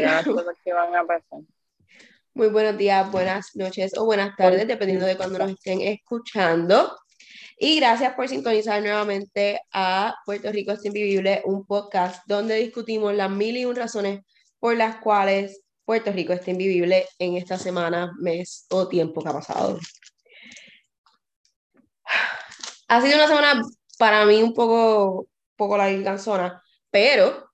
Las cosas que van a pasar. Muy buenos días, buenas noches o buenas tardes, dependiendo de cuando nos estén escuchando. Y gracias por sintonizar nuevamente a Puerto Rico es Invivible, un podcast donde discutimos las mil y un razones por las cuales Puerto Rico está invivible en esta semana, mes o tiempo que ha pasado. Ha sido una semana para mí un poco, poco larganzona, pero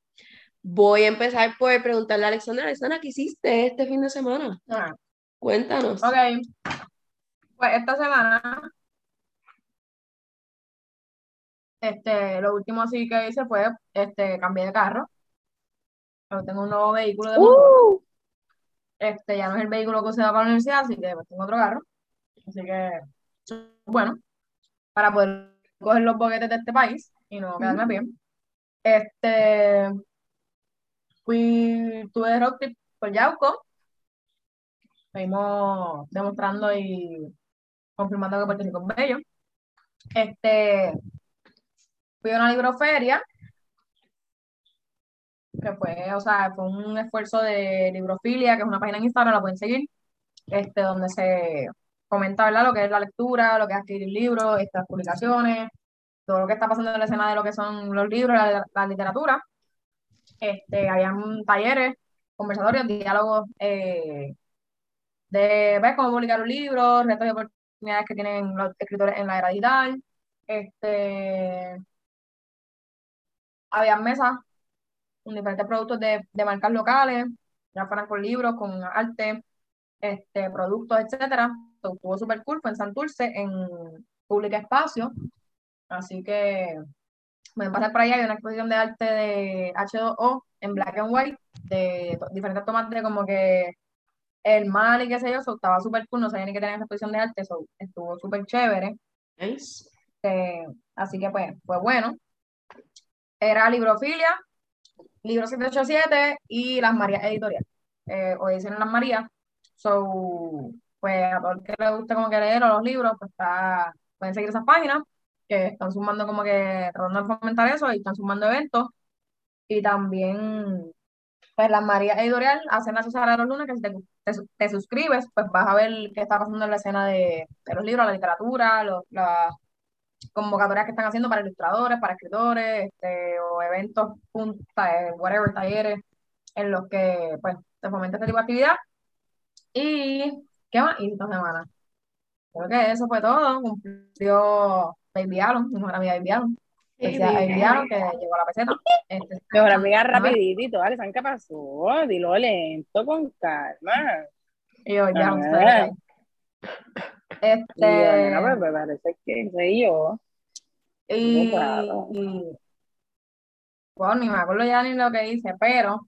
voy a empezar por preguntarle a Alexandra, Alexandra, ¿qué hiciste este fin de semana? Ah, Cuéntanos. ok. Pues esta semana, este, lo último así que hice fue, este, cambié de carro. Pero tengo un nuevo vehículo de. Uh, Este, ya no es el vehículo que usaba para la universidad, así que pues, tengo otro carro. Así que, bueno, para poder coger los boquetes de este país y no quedarme pie. Este, fui, tuve road trip por Yauco. Fuimos demostrando y confirmando que Puerto Rico es bello. Este, fui a una libroferia, que fue, o sea, fue un esfuerzo de Librofilia, que es una página en Instagram, la pueden seguir, este, donde se comenta, ¿verdad? Lo que es la lectura, lo que es adquirir libros, estas publicaciones, todo lo que está pasando en la escena de lo que son los libros, la, la literatura. Este, habían talleres, conversatorios, diálogos eh, de ver cómo publicar un libro, retos y oportunidades que tienen los escritores en la era digital. Este, había mesas con diferentes productos de, de marcas locales, ya fueran con libros, con arte, este, productos, etcétera. Estuvo súper cool, fue en Santurce, en Pública Espacio. Así que me pasar por ahí, hay una exposición de arte de H2O en black and white, de diferentes tomas de como que el mal y qué sé yo, so, estaba súper cool, no sabía ni que tenía esa exposición de arte, so, estuvo súper chévere. Nice. Este, así que pues, pues bueno. Era Librofilia, Libro 787 y Las Marías Editorial. Eh, o dicen Las Marías. So, pues a todo el que le guste como que leer o los libros, pues está, pueden seguir esas páginas que están sumando como que tratando de fomentar eso y están sumando eventos. Y también, pues Las Marías Editorial hacen la de los lunes, que si te, te, te suscribes, pues vas a ver qué está pasando en la escena de, de los libros, la literatura, los, las convocatorias que están haciendo para ilustradores, para escritores, este, o eventos, punta, eh, whatever, talleres, en los que pues se fomenta este tipo de actividad. Y, ¿qué más hice esta semana? Creo que eso fue todo. Cumplió Baby Alon, mi mejor amiga Baby. Decía Baby Baby Alon, que llegó a la peseta. Este, mejor amiga no, rapidito Alexandra, ¿qué pasó? Dilo lento, con calma. y yo, ya. Y yo, Este, nena, pues, me parece que soy yo. Y, Claro. y- bueno, ni me acuerdo ya ni lo que hice, pero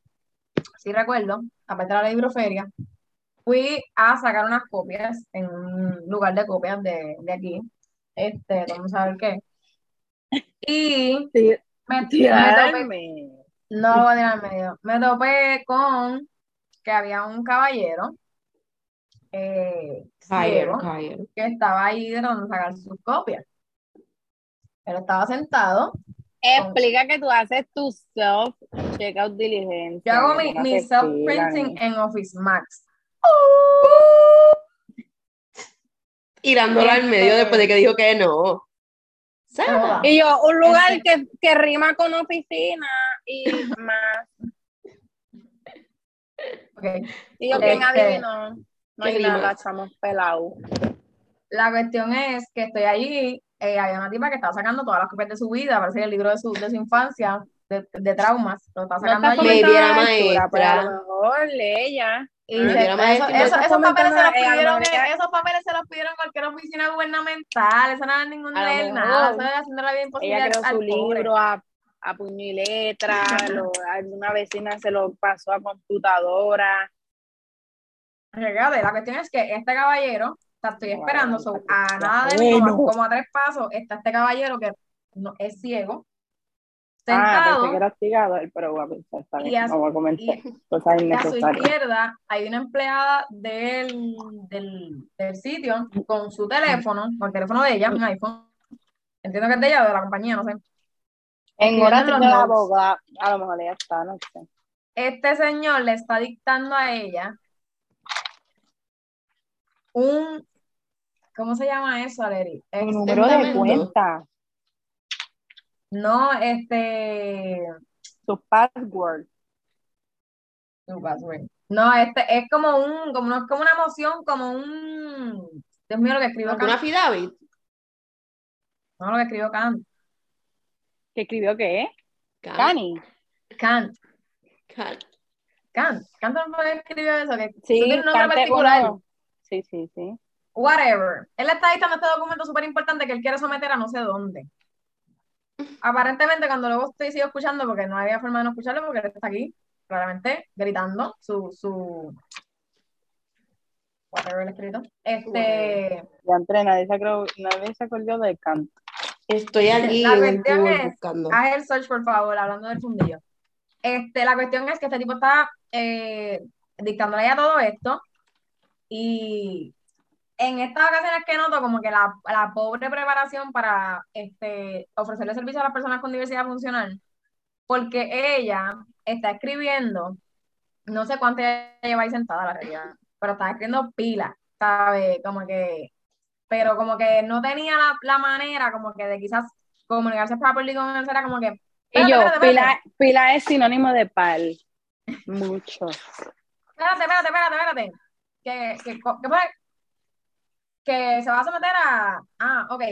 sí recuerdo, aparte de la libroferia, fui a sacar unas copias en un lugar de copias de, de aquí, este, vamos a ver qué. Y Sí, me, me topé, no voy a tirar al medio, me topé con que había un caballero eh, Caballero, ciego caballero. que estaba ahí tratando de sacar sus copias. Él estaba sentado Explica que tú haces tu self-checkout diligencia. Yo hago mi, mi te self-printing explican. en Office Max. Tirándola al medio Este- después de que dijo que no. Sara. Y yo, un lugar Este- que, que rima con oficina y más. Ok. Y yo, ¿quién Este- adivinó? No ¿Qué hay rima? nada, estamos pelados. La cuestión es que estoy allí, eh, hay una tipa que estaba sacando todas las copias de su vida, parece que el libro de su, de su infancia, de, de traumas, lo está No sacando está allí. La lectura, pero a maestra. lo mejor lee era esos papeles se los eh, pidieron, esos papeles se los pidieron en cualquier oficina gubernamental, eso no es ningún leer mejor. nada, eso es haciendo la vida imposible Ella creó su libro a, a puño y letra, lo- alguna vecina se lo pasó a computadora. La cuestión es que este caballero, sea, estoy esperando, a nada de mí, como, a tres pasos, está este caballero que no, es ciego, Ah, sentado, que era pero voy a pensar, está bien, Y a- no voy a comentar y, cosas y a su innecesarias. izquierda hay una empleada del, del, del sitio con su teléfono, con el teléfono de ella, un iPhone, entiendo que es de ella o de la compañía, no sé, En horas de la abogada, a lo mejor ella está, no sé. este señor le está dictando a ella un, ¿cómo se llama eso, Aleri? Un número de cuenta, No, este, su password. su password. No, este es como un, como, no, como una emoción, como un, Dios mío, lo que escribió ¿Una Kant. affidavit? No, lo que escribió Kant. ¿Que escribió qué? Cani. Kant. can- Kant. Kant no fue que escribió eso, que Sí, tiene un nombre Kant es particular. Sí, sí, sí. Whatever. Él está dictando este documento súper importante que él quiere someter a no sé dónde. Aparentemente, cuando luego estoy sigo escuchando, porque no había forma de no escucharlo, porque él está aquí, claramente, gritando su, su whatever el escrito. Este, Ya entré, nadie se, acordó, nadie se acordó de Kant. Estoy aquí La cuestión es- buscando. haz el search, por favor, hablando del fundillo. Este, la cuestión es que este tipo está eh, dictándole ya todo esto, y en estas ocasiones que noto como que la, la pobre preparación para este, ofrecerle servicio a las personas con diversidad funcional, porque ella está escribiendo, no sé cuánto lleva ahí sentada, la realidad, pero está escribiendo pila, ¿sabes? Como que, pero como que no tenía la, la manera como que de quizás comunicarse properly con él, era como que, Y yo, pila, pila es sinónimo de pal. Mucho. espérate, espérate, espérate, espérate. Que, que, que, que se va a someter a. Ah, ok.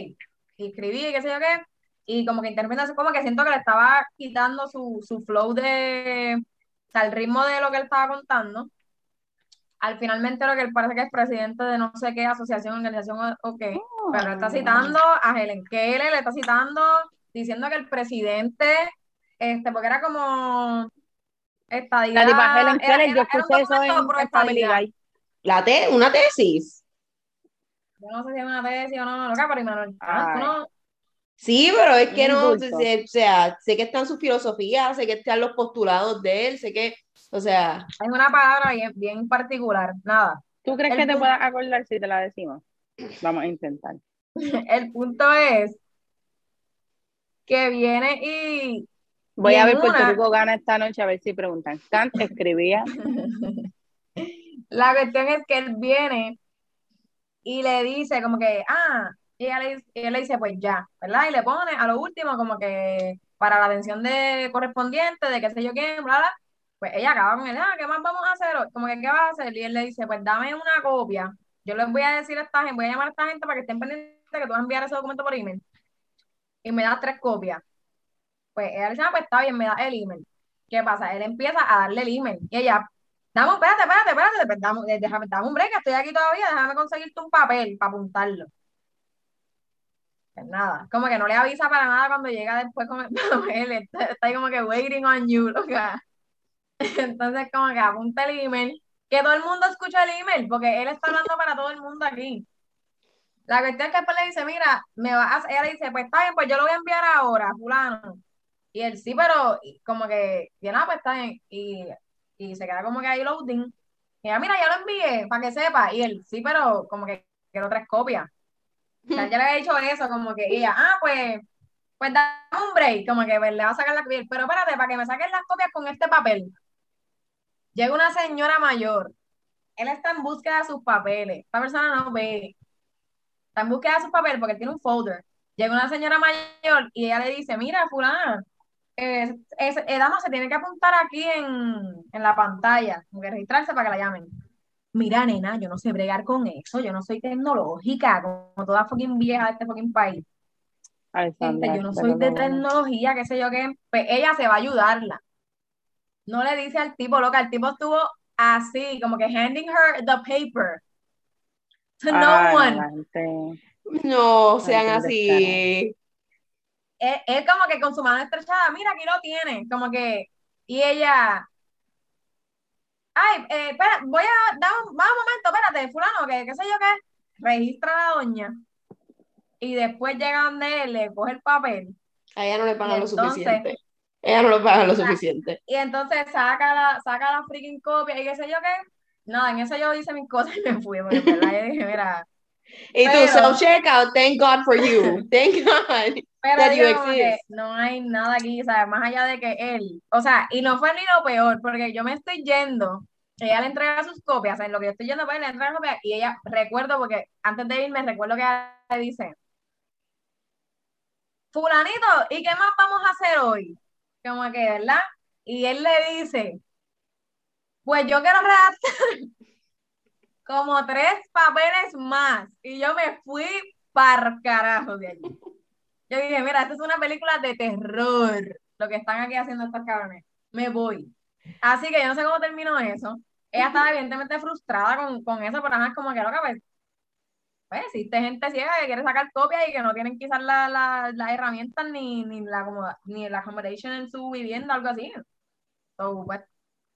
Y escribí, qué sé yo qué. Y como que interpreta así, como que siento que le estaba quitando su, su flow de. O sea, el ritmo de lo que él estaba contando. Al finalmente lo que él parece que es presidente de no sé qué asociación, organización o, o qué. Pero está citando a Helen Keller, le está citando, diciendo que el presidente, este, porque era como estadidad. La tipa Helen Keller, yo escuché eso en, pro en Family estadidad. Guy. La te una tesis. Yo no sé si es una tesis o no, loca, pero Immanuel Kant, no, Sí, pero es que no, o sea, sé que están sus filosofías, sé que están los postulados de él, sé que, o sea, hay una palabra bien, bien particular, nada. ¿Tú crees El que te puedas acordar si te la decimos? Vamos a intentar. El punto es que viene y Voy Y a ver Puerto una- Rico gana esta noche a ver si preguntan. Kant escribía. la cuestión es que él viene y le dice como que, ah, y ella le, él le dice, pues ya, ¿verdad? Y le pone a lo último como que para la atención de correspondiente, de qué sé yo quién, bla, bla, pues ella acaba con él, ah, ¿qué más vamos a hacer? Como que, ¿qué vas a hacer? Y él le dice, pues dame una copia, yo les voy a decir a esta gente, voy a llamar a esta gente para que estén pendientes que tú vas a enviar ese documento por email, y me das tres copias. Pues ella le dice, ah, pues está bien, me da el email. ¿Qué pasa? Él empieza a darle el email, y ella, Dame, espérate, espérate, espérate, pues, eh, dame un break, estoy aquí todavía, déjame conseguirte un papel para apuntarlo. Pues nada, como que no le avisa para nada cuando llega después con el papel, está, ahí como que waiting on you, loca. Entonces como que apunta el email, que todo el mundo escucha el email, porque él está hablando para todo el mundo aquí. La cuestión es que después le dice, mira, me va a, ella le dice, pues está bien, pues yo lo voy a enviar ahora, fulano. Y él, sí, pero como que, y ah, pues está bien. Y, y se queda como que ahí loading. Y ella, mira, ya lo envié, para que sepa. Y él, sí, pero como que quiero tres copias. O ya le había dicho eso, como que ella, ah, pues, pues dame un break, como que pues, le va a sacar la copia. Pero espérate, para que me saquen las copias con este papel. Llega una señora mayor. Él está en búsqueda de sus papeles. Esta persona no ve. Está en búsqueda de sus papeles porque tiene un folder. Llega una señora mayor y ella le dice, mira, fulana, eh, es, eh, dama se tiene que apuntar aquí en, en la pantalla, como que registrarse para que la llamen. Mira, nena, yo no sé bregar con eso, yo no soy tecnológica, como toda fucking vieja de este fucking país. Gente, Alexandra, yo no soy de tecnología, qué sé yo qué. Pues ella se va a ayudarla. No le dice al tipo, loca, el tipo estuvo así, como que handing her the paper. To no Ay, one. no sean así. Él, él como que con su mano estrechada, mira, aquí lo tiene, como que, y ella, ay, eh, espera, voy a, dar un, va un momento, espérate, fulano, que qué sé yo qué, registra a la doña, y después llega donde él, le coge el papel, A ella no le pagan lo suficiente. Ella no le pagan lo suficiente. y entonces saca la, saca la freaking copia, y qué sé yo qué, nada, en eso yo hice mis cosas y me fui, porque en verdad yo dije, mira, Y tu Pero- self-checkout, thank God for you. Thank God. That you exist. no hay nada aquí, ¿sabes? Más allá de que él, o sea, y no fue ni lo peor, porque yo me estoy yendo, ella le entrega sus copias, en lo que yo estoy yendo, pues le entrega copias, y ella, recuerdo, porque antes de irme, recuerdo que ella le dice, fulanito, ¿y qué más vamos a hacer hoy? Como que, ¿verdad? Y él le dice, pues yo quiero redactar como tres papeles más, y yo me fui para carajo de allí. Yo dije, mira, esto es una película de terror, lo que están aquí haciendo estos cabrones. Me voy. Así que yo no sé cómo terminó eso. Ella estaba evidentemente frustrada con, con eso, pero es como que loca, pues, pues existe gente ciega que quiere sacar copias y que no tienen quizás la- la- las herramientas ni, ni la acomoda- ni la accommodation en su vivienda, algo así. So, pues,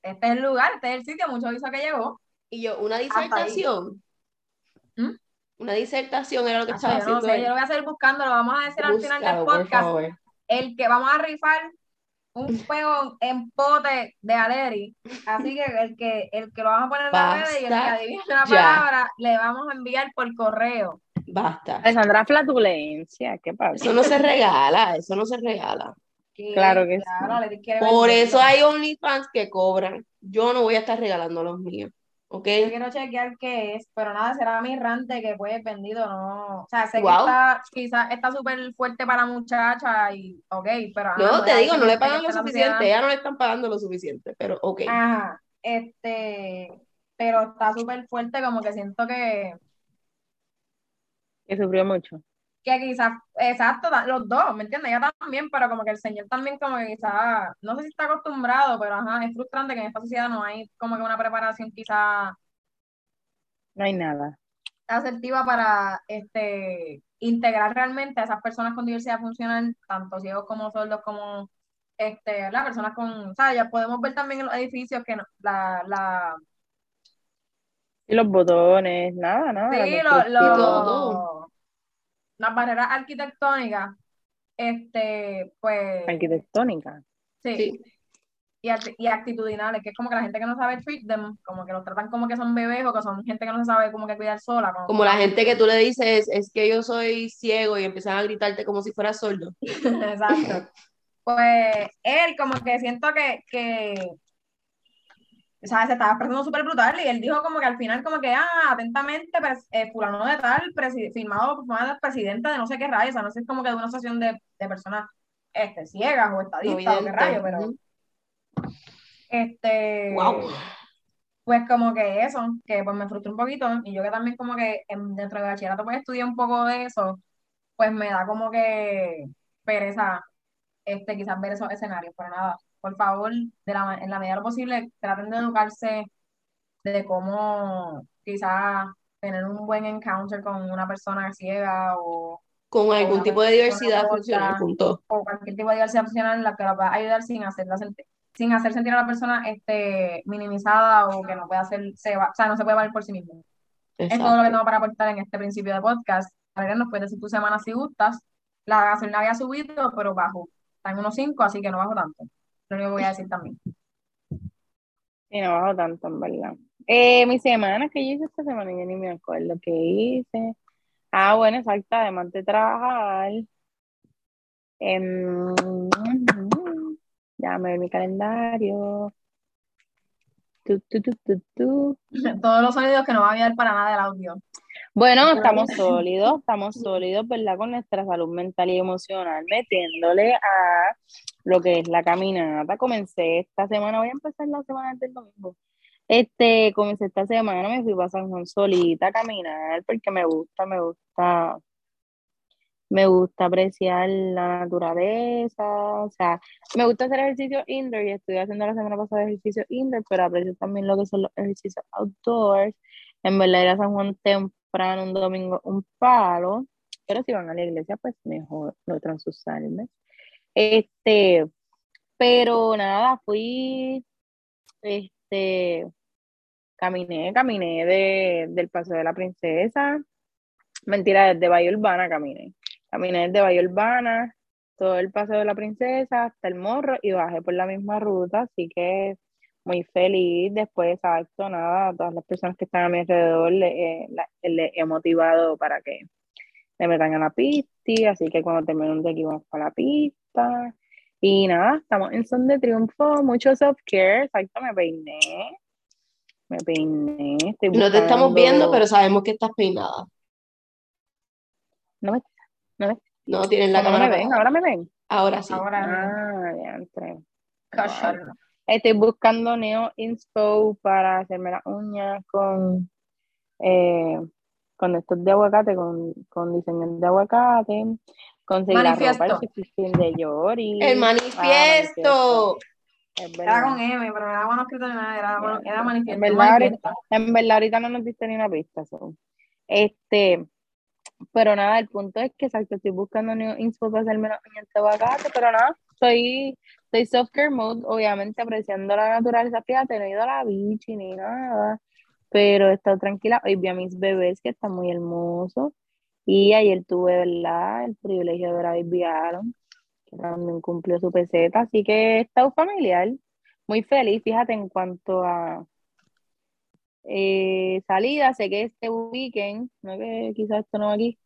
este es el lugar, este es el sitio, mucho hizo que llegó. Y yo, una disertación. ¿Mm? Una disertación era lo que estaba yo no haciendo. sé, yo lo voy a seguir buscando, lo vamos a decir al final del podcast. favor. el que vamos a rifar un juego en pote de Aleri. Así que el que, el que lo vamos a poner en la red y el que adivine la ya. palabra, le vamos a enviar por correo. Basta. Alessandra Flatulencia, ¿qué pasa? Eso no se regala, eso no se regala. Claro que claro, sí. Por eso hay OnlyFans que cobran. Yo no voy a estar regalando los míos. ¿Ok? Yo quiero chequear qué es, pero nada, será mi rante que fue vendido, no. O sea, sé Wow. que está, quizás está súper fuerte para muchacha y, ok, pero. ajá, No, te digo, no le pagan lo suficiente. Ya no le están pagando lo suficiente, pero ok. Ajá, este, pero está súper fuerte, como que siento que, Que sufrió mucho. Que quizás, exacto, los dos, ¿me entiendes? Ella también, pero como que el señor también como que quizás, no sé si está acostumbrado, pero ajá, es frustrante que en esta sociedad no hay como que una preparación quizás No hay nada. asertiva para este integrar realmente a esas personas con diversidad funcional, tanto ciegos como sordos, como este, las personas con, ¿sabes? Ya podemos ver también en los edificios que no- la, la, Y los botones, nada, nada. Sí, lo- construcción. lo- Todo. Las barreras arquitectónicas, este, pues, Arquitectónica. sí, Sí. y, y actitudinales, que es como que la gente que no sabe treat them, como que los tratan como que son bebés o que son gente que no se sabe como que cuidar sola. Como, Como la gente que tú le dices, es que yo soy ciego y empiezan a gritarte como si fuera sordo. Exacto. Pues él como que siento que, que o sea, se estaba expresando súper brutal y él dijo como que al final como que, ah, atentamente, pres- eh, fulano de tal, firmado por fulano presidente de no sé qué rayo, o sea, no sé, es como que de una asociación de, de personas este, ciegas o estadistas o qué rayo, pero este, Wow. pues como que eso, que pues me frustró un poquito y yo que también como que en- dentro de bachillerato pues estudié un poco de eso, pues me da como que pereza este, quizás ver esos escenarios, pero nada, por favor, de la, en la medida de lo posible, traten de educarse de cómo quizás tener un buen encounter con una persona ciega o, Con algún una tipo de diversidad funcional, punto. o cualquier tipo de diversidad funcional en la que la va a ayudar sin hacerla sentir, sin hacer sentir a la persona este, minimizada o que no puede hacer, se va- o sea, no se puede valer por sí mismo. Es todo lo que Exacto. tengo para aportar en este principio de podcast. A ver, nos puedes decir tu semana si gustas. La gasolina había subido, pero bajo. Está en unos 5, así que no bajo tanto. Lo único que voy a decir también. Sí, no bajo tanto, en verdad. Eh, mi semana, que yo hice esta semana? Yo ni me acuerdo qué hice. Ah, bueno, exacto, además de trabajar. em, ya me mi calendario. Tu, tu, tu, tu, tu. Todos los sonidos que no van a ayudar para nada del audio. Bueno, estamos sólidos, estamos sólidos, ¿verdad? Con nuestra salud mental y emocional, metiéndole a lo que es la caminata. Comencé esta semana, voy a empezar la semana del domingo. Este, comencé esta semana, me fui para San Juan solita a caminar porque me gusta, me gusta, me gusta apreciar la naturaleza, o sea, me gusta hacer ejercicio indoor y estuve haciendo la semana pasada ejercicio indoor, pero aprecio también lo que son los ejercicios outdoors. En verdad ir a San Juan temprano un domingo un palo, pero si van a la iglesia, pues mejor, no sus almas. Este, pero nada, fui, este, caminé, caminé de, del Paseo de la Princesa, mentira, desde Bahía Urbana caminé, caminé desde Bahía Urbana, todo el Paseo de la Princesa hasta el Morro y bajé por la misma ruta, así que muy feliz. Después, exacto, nada, todas las personas que están a mi alrededor le, le he motivado para que me metan a la pista, así que cuando terminemos de aquí vamos para la pista. Y nada, estamos en son de triunfo, mucho self-care, exacto, me peiné, me peiné. no te estamos viendo, pero sabemos que estás peinada. No me, no me. No, tienen la cámara. me ven, ahora me ven. Ahora sí. Ahora. Ah, ya entré. Estoy buscando Neo Inspo para hacerme las uñas con eh, con estos de aguacate, con, con diseños de aguacate, conseguir la ropa, el de Yori. El manifiesto. era con M, pero era bueno escrito nada, era, era manifiesto. En verdad, en verdad, ahorita no nos diste ni una pista. Este, pero nada, el punto es que exacto, estoy buscando new inspo para hacerme los de aguacate, pero nada, estoy, estoy soft-care mode, obviamente apreciando la naturaleza. Fíjate, no he ido a la bici ni nada pero he estado tranquila. Hoy vi a mis bebés que están muy hermosos. Y ayer tuve, ¿verdad? El privilegio de ver a Baby Aaron, que también cumplió su peseta, así que he estado familiar, muy feliz, fíjate, en cuanto a eh, salida, sé que este weekend, no que quizás esto no aquí,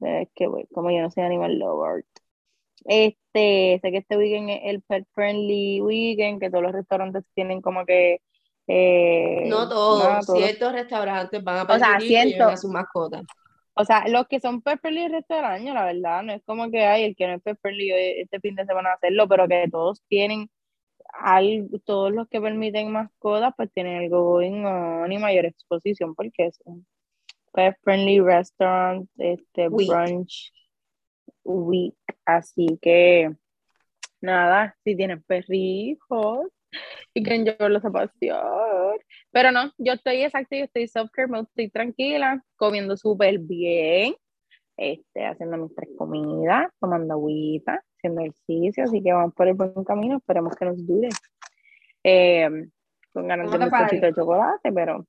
es que como yo no soy animal lover, este, sé que este weekend es el pet friendly weekend, que todos los restaurantes tienen como que eh, no todos, ciertos restaurantes van a o sea, siento, a su mascota. O sea, los que son Pepperly restaurantes, la verdad, no es como que hay el que no es Pepperly este fin de semana a hacerlo, pero que todos tienen algo, todos los que permiten mascotas, pues tienen algo going on y mayor exposición, porque es un pet friendly restaurant, este brunch week, así que nada, si tienen perrijos, y que yo los pasear. Pero no, yo estoy exacto, yo estoy self-care, estoy tranquila, comiendo súper bien, este, haciendo mis tres comidas, tomando agüita, haciendo ejercicio, así que vamos por el buen camino, esperemos que nos dure. Eh, con ganas de un poquito de chocolate, pero,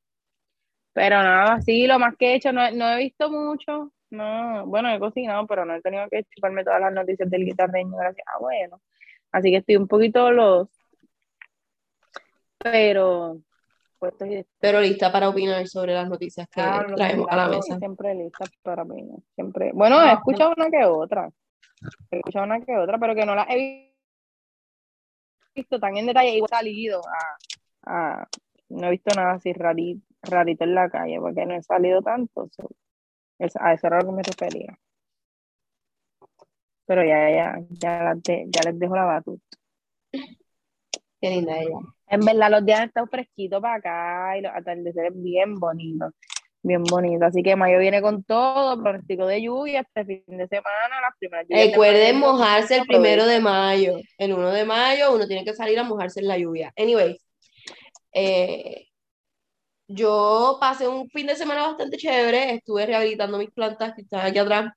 pero nada, sí, lo más que he hecho, no, no he visto mucho, no, bueno, he cocinado, pero no he tenido que chuparme todas las noticias del guitarreño, gracias a bueno. Así que estoy un poquito los pero pues, pero lista para opinar sobre las noticias que traemos a la mesa. Siempre lista para opinar, siempre. Bueno, he escuchado una que otra, he escuchado una que otra, pero que no la he visto tan en detalle he salido a, no he visto nada así rarito, rarito en la calle, porque no he salido tanto, a eso era lo que me refería. Pero ya, ya, ya, ya les dejo la batuta. Qué linda ella. En verdad, los días han estado fresquitos para acá y los atardeceres bien bonitos, bien bonitos. Así que mayo viene con todo, pronóstico de lluvia este fin de semana, las primeras Recuerden mojarse el primero de mayo. El 1 de mayo uno tiene que salir a mojarse en la lluvia. Anyway, eh, yo pasé un fin de semana bastante chévere, estuve rehabilitando mis plantas que están aquí atrás.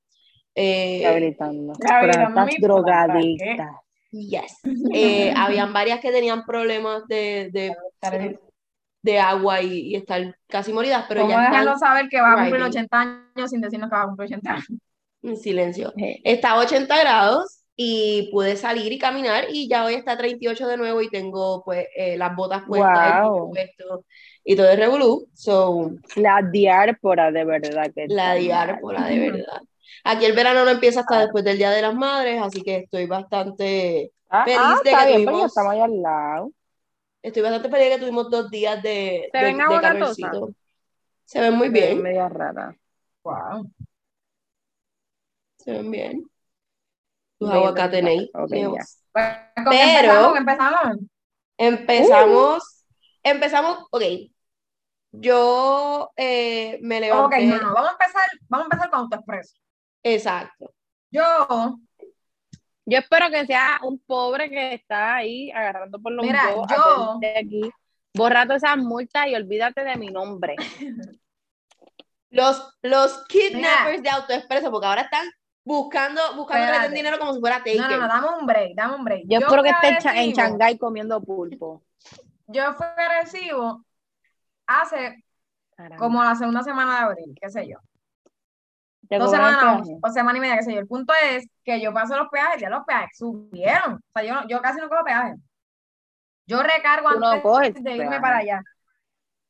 Eh, rehabilitando. Plantas drogadictas. Yes. Eh, habían varias que tenían problemas de, de, de agua y, y, estar casi moridas, pero ¿Cómo ya están saber que va a cumplir 80 años sin decirnos que va a cumplir 80 años? En silencio. Está a 80 grados y pude salir y caminar y ya hoy está 38 de nuevo y tengo pues eh, las botas puestas y todo el revolú. So, la diárpora de verdad que La diárpora de verdad. Aquí el verano no empieza hasta después del Día de las Madres, así que estoy bastante ah, feliz ah, de que tuvimos... estamos ahí al lado. Estoy bastante feliz de que tuvimos dos días de, ¿Se ven de, Se ven muy bien. media rara. Wow. Se ven bien. Tus aguacates okay, Pero empezamos. Empezamos. Uh. Empezamos, ok. Yo eh, me levanté. Ok, no, vamos a empezar, vamos a empezar con autoexpreso. Exacto. Yo, yo espero que sea un pobre que está ahí agarrando por los Mira, yo de aquí. Borra todas esas multas y olvídate de mi nombre. los, los kidnappers de AutoExpreso, porque ahora están buscando, buscando dinero como si fuera taker. No, no, no, dame un break, dame un break. Yo, espero que esté en Shanghái comiendo pulpo. Yo fui recibo hace como la segunda semana de abril, qué sé yo dos semanas o semana y media, qué sé yo. El punto es que yo paso los peajes, ya los peajes subieron. O sea, yo, yo casi no cojo peajes. Yo recargo Tú no antes coges de irme peaje. para allá.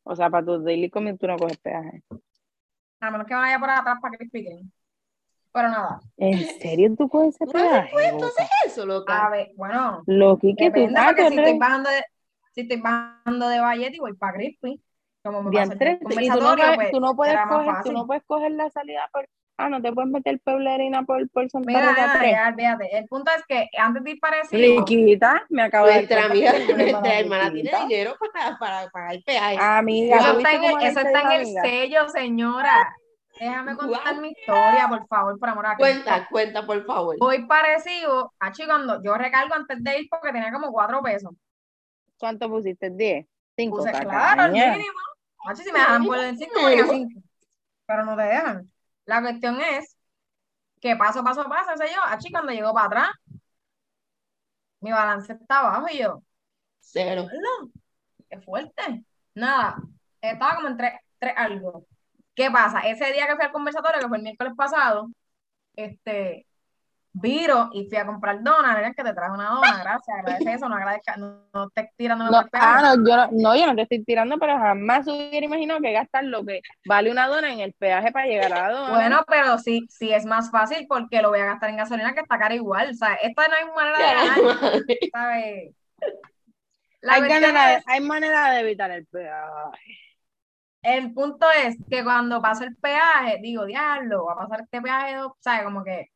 O sea, para tu daily commute tú no coges peaje. A menos que vaya por atrás para Kreme. Pero nada. ¿En serio tú coges ese ¿Tú haces peaje? pues, loca? entonces eso, loca? A ver, bueno, Loqui, que tú ah, porque tú si estoy bajando de, si estoy bajando de Valleti voy para Crispy. Como me pasa el y tú no, puedes- pues tú no puedes coger, tú no puedes coger la salida por, ah, no te puedes meter peblerina por, por Santa Mira, Rosa nena, 3. ya. El punto es que antes de ir para Arecibo, Riquita, me acabo de Nuestra cuenta amiga, nuestra hermana tiene dinero para, para pagar peaje. Amiga, eso ¿tú está en el, eso está en el sello, señora. Déjame contar mi historia, por favor, por amor a Cristo. Cuenta, cuenta, por favor. Voy parecido, achi, cuando yo recargo antes de ir porque tenía como cuatro pesos. ¿Cuánto pusiste? ¿10? ¿Cinco? Puse, claro, el mínimo. Achi, si me dejan por el cinco, cinco. Pero no te dejan. La cuestión es que paso, paso, paso, sé yo. Achi, cuando llego para atrás, mi balance está abajo y yo, Cero. "Hola, qué fuerte. Nada, estaba como en tres, tres algo. ¿Qué pasa? Ese día que fui al conversatorio, que fue el miércoles pasado, este, viro y fui a comprar donas, ¿verdad? Que te traje una dona, gracias, agradece eso, no agradezca, no, no estés tirándome No, por ah, no yo, no, no, yo no te estoy tirando, pero jamás hubiera imaginado que gastar lo que vale una dona en el peaje para llegar a la dona. Bueno, pero sí, sí es más fácil porque lo voy a gastar en gasolina que está cara igual. O sea, esta no hay manera de ganar. ¿sabes? Hay, manera, es- hay manera de evitar el peaje. el punto es que cuando pasa el peaje, digo, diablo, va a pasar este peaje, o sea, como que,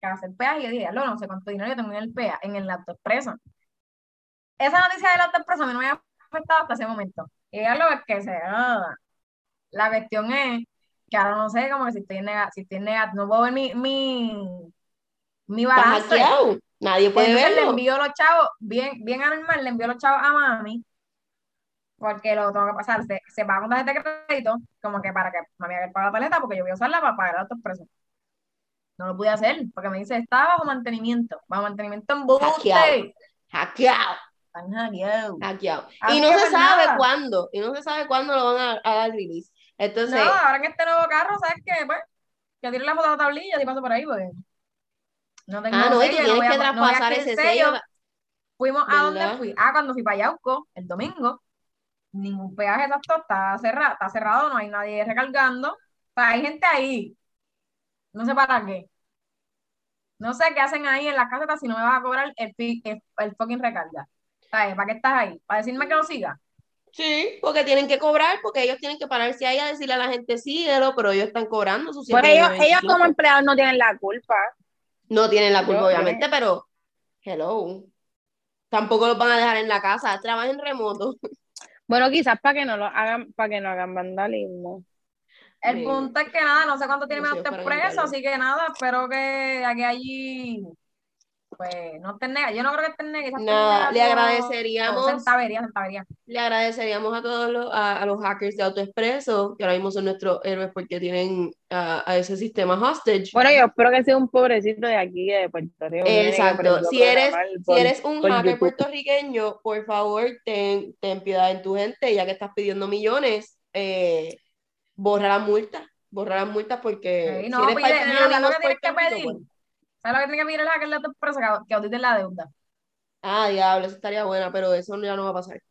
que hace el peaje, y yo dije, diablo, no sé cuánto dinero yo tengo en el peaje, en el laptop preso. Esa noticia del laptop preso a mí no me había afectado hasta ese momento. Y diablo, es que se. La cuestión es que ahora no sé, como que si estoy en nega- si estoy no puedo ver mi, mi, mi balance. Nadie puede Entonces le verlo. envío los chavos, bien, bien anormal, le envío los chavos a mami, porque lo tengo que pasar, se, se paga con tarjeta de crédito, como que para que mami haga la tarjeta, porque yo voy a usarla para pagar a otros presos. No lo pude hacer, porque me dice, está bajo mantenimiento, bajo mantenimiento en Hackeado. buste. Hackeado. Hackeado. Así Y no se sabe nada. cuándo. Y no se sabe cuándo lo van a, a dar release. Entonces, No, ahora en este nuevo carro, ¿sabes qué? Pues, que tire la foto de la tablilla y paso por ahí, pues. No tengo ah, no, y tú sello, tienes a- que a traspasar ese sello. sello. Fuimos a donde ¿Verdad? fui. Ah, cuando fui para Yauco, el domingo, ningún peaje exacto está cerrado, está cerrado, no hay nadie recargando. O sea, hay gente ahí. No sé para qué. No sé qué hacen ahí en la caseta si no me vas a cobrar el, el, el fucking recarga. ¿Sabes? ¿Para qué estás ahí? ¿Para decirme que lo siga? Sí, porque tienen que cobrar, porque ellos tienen que pararse ahí a decirle a la gente, síguelo, pero ellos están cobrando sus Pues ellos, 7.95. ellos como empleados no tienen la culpa. No tienen la culpa, obviamente, pero hello. Tampoco los van a dejar en la casa, trabajen remoto. Bueno, quizás para que no lo hagan, para que no hagan vandalismo. El punto es que nada, no sé cuánto tiene menos para preso, así que nada, espero que aquí allí, pues, no estén negativos. Yo no creo que estén negativos. Nada, le agradeceríamos, Centavería, centavería. le agradeceríamos a todos los, a, a los hackers de AutoExpreso, que ahora mismo son nuestros héroes porque tienen a, a ese sistema hostage. Bueno, yo espero que sea un pobrecito de aquí, de Puerto Rico. Exacto. Si eres, programar si por- eres un por hacker YouTube. puertorriqueño, por favor, ten, ten piedad en tu gente, ya que estás pidiendo millones, eh, borra las multas, borra las multas porque Sí, si no, eres pide, parte nena, de ¿sabes lo Anonymous que tienes que pedir? pues, ¿Sabes lo que tiene que pedir el hacker de tu empresa? Que, auditen la deuda. Ah, diablo, eso estaría buena, pero eso ya no va a pasar.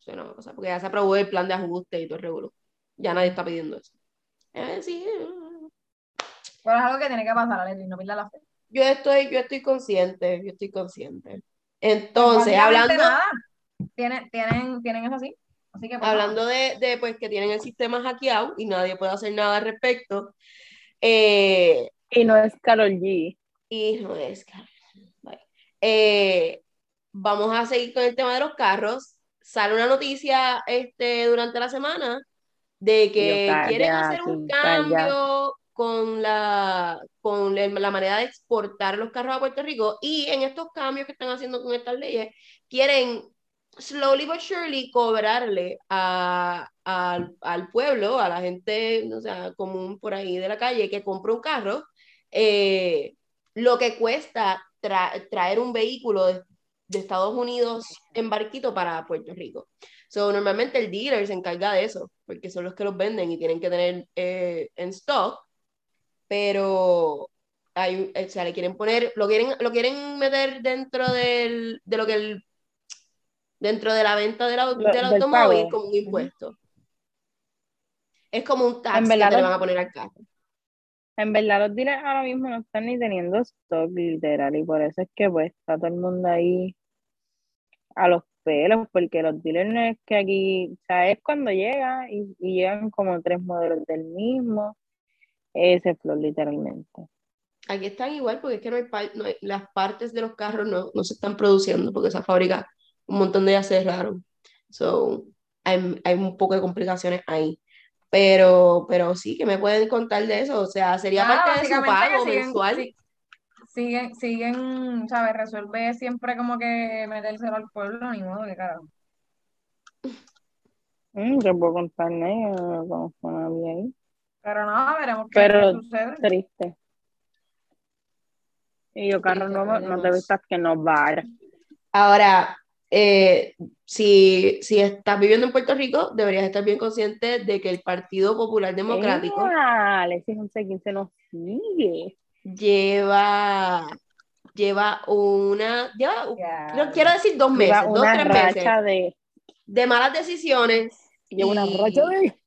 Eso no va a pasar, porque ya se aprobó el plan de ajuste y todo el revolú. Ya nadie está pidiendo eso. Eh, sí. Pero es algo que tiene que pasar, Aletri, no pierdas la fe. Yo estoy, yo estoy consciente, yo estoy consciente. Pues, Entonces, hablando, nada. Tienen, tienen, tienen eso así. Así que, pues, hablando de, de, pues que tienen el sistema hackeado y nadie puede hacer nada al respecto, eh, Y no es Carol G. y no es bye. Eh, vamos a seguir con el tema de los carros. Sale una noticia este, durante la semana de que calla, quieren hacer un calla. cambio con la, con la manera de exportar los carros a Puerto Rico y en estos cambios que están haciendo con estas leyes, quieren slowly but surely cobrarle a, al- al pueblo, a la gente o sea, común por ahí de la calle que compra un carro, eh, lo que cuesta tra- traer un vehículo de, de Estados Unidos en barquito para Puerto Rico. So, normalmente el dealer se encarga de eso, porque son los que los venden y tienen que tener eh, en stock, pero hay, o sea, le quieren poner, lo quieren, lo quieren meter dentro del, de lo que el dentro de la venta del, au- del del automóvil pago. como un impuesto. Es como un tax En que verdad te le lo- van a poner al carro. En verdad, los dealers ahora mismo no están ni teniendo stock, literal, y por eso es que pues está todo el mundo ahí a los pelos, porque los dealers no es que aquí, o sea, es cuando llega y, y llegan como tres modelos del mismo, ese flow literalmente. Aquí están igual porque es que no hay, no hay- las partes de los carros no, no se están produciendo porque esa fábrica, un montón de ellas cerraron. So, hay, hay un poco de complicaciones ahí. Pero, pero sí, que me pueden contar de eso. O sea, sería Nada, parte de su pago siguen- mensual. sí, siguen, siguen, ¿sabes? Resuelve siempre como que metérselo al pueblo, ni modo, que carajo. Mm, te puedo contar, ¿no? Yo no conozco a nadie ahí. Pero no, veremos qué, Pero- sucede. Triste. Y yo, Triste, nuevo, no te vistas que no va. Ahora, eh, si, si estás viviendo en Puerto Rico, deberías estar bien consciente de que el Partido Popular Democrático Igual, ese 11-15 nos sigue. lleva, lleva una, lleva, Ya. no quiero decir dos meses, Lleva dos, una tres meses de. de malas decisiones Lleva una y- racha de.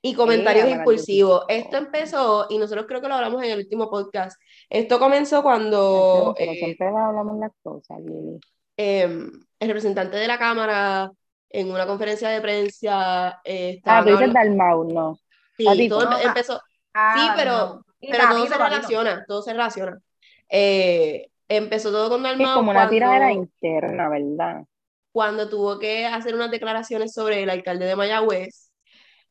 y comentarios impulsivos. Esto empezó, y nosotros creo que lo hablamos en el último podcast, esto comenzó cuando Pero eh, siempre hablamos las cosas, Lili. Em, el representante de la Cámara en una conferencia de prensa eh, Ah, tú dices Dalmau, no. sí, a ti, todo no, empe- ah, empezó, Ah, sí, pero, no. Pero todo Tatito, se relaciona, todo se relaciona. Eh, empezó todo con Es Dalmau como una cuando, tiradera interna, ¿verdad? cuando tuvo que hacer unas declaraciones sobre el alcalde de Mayagüez,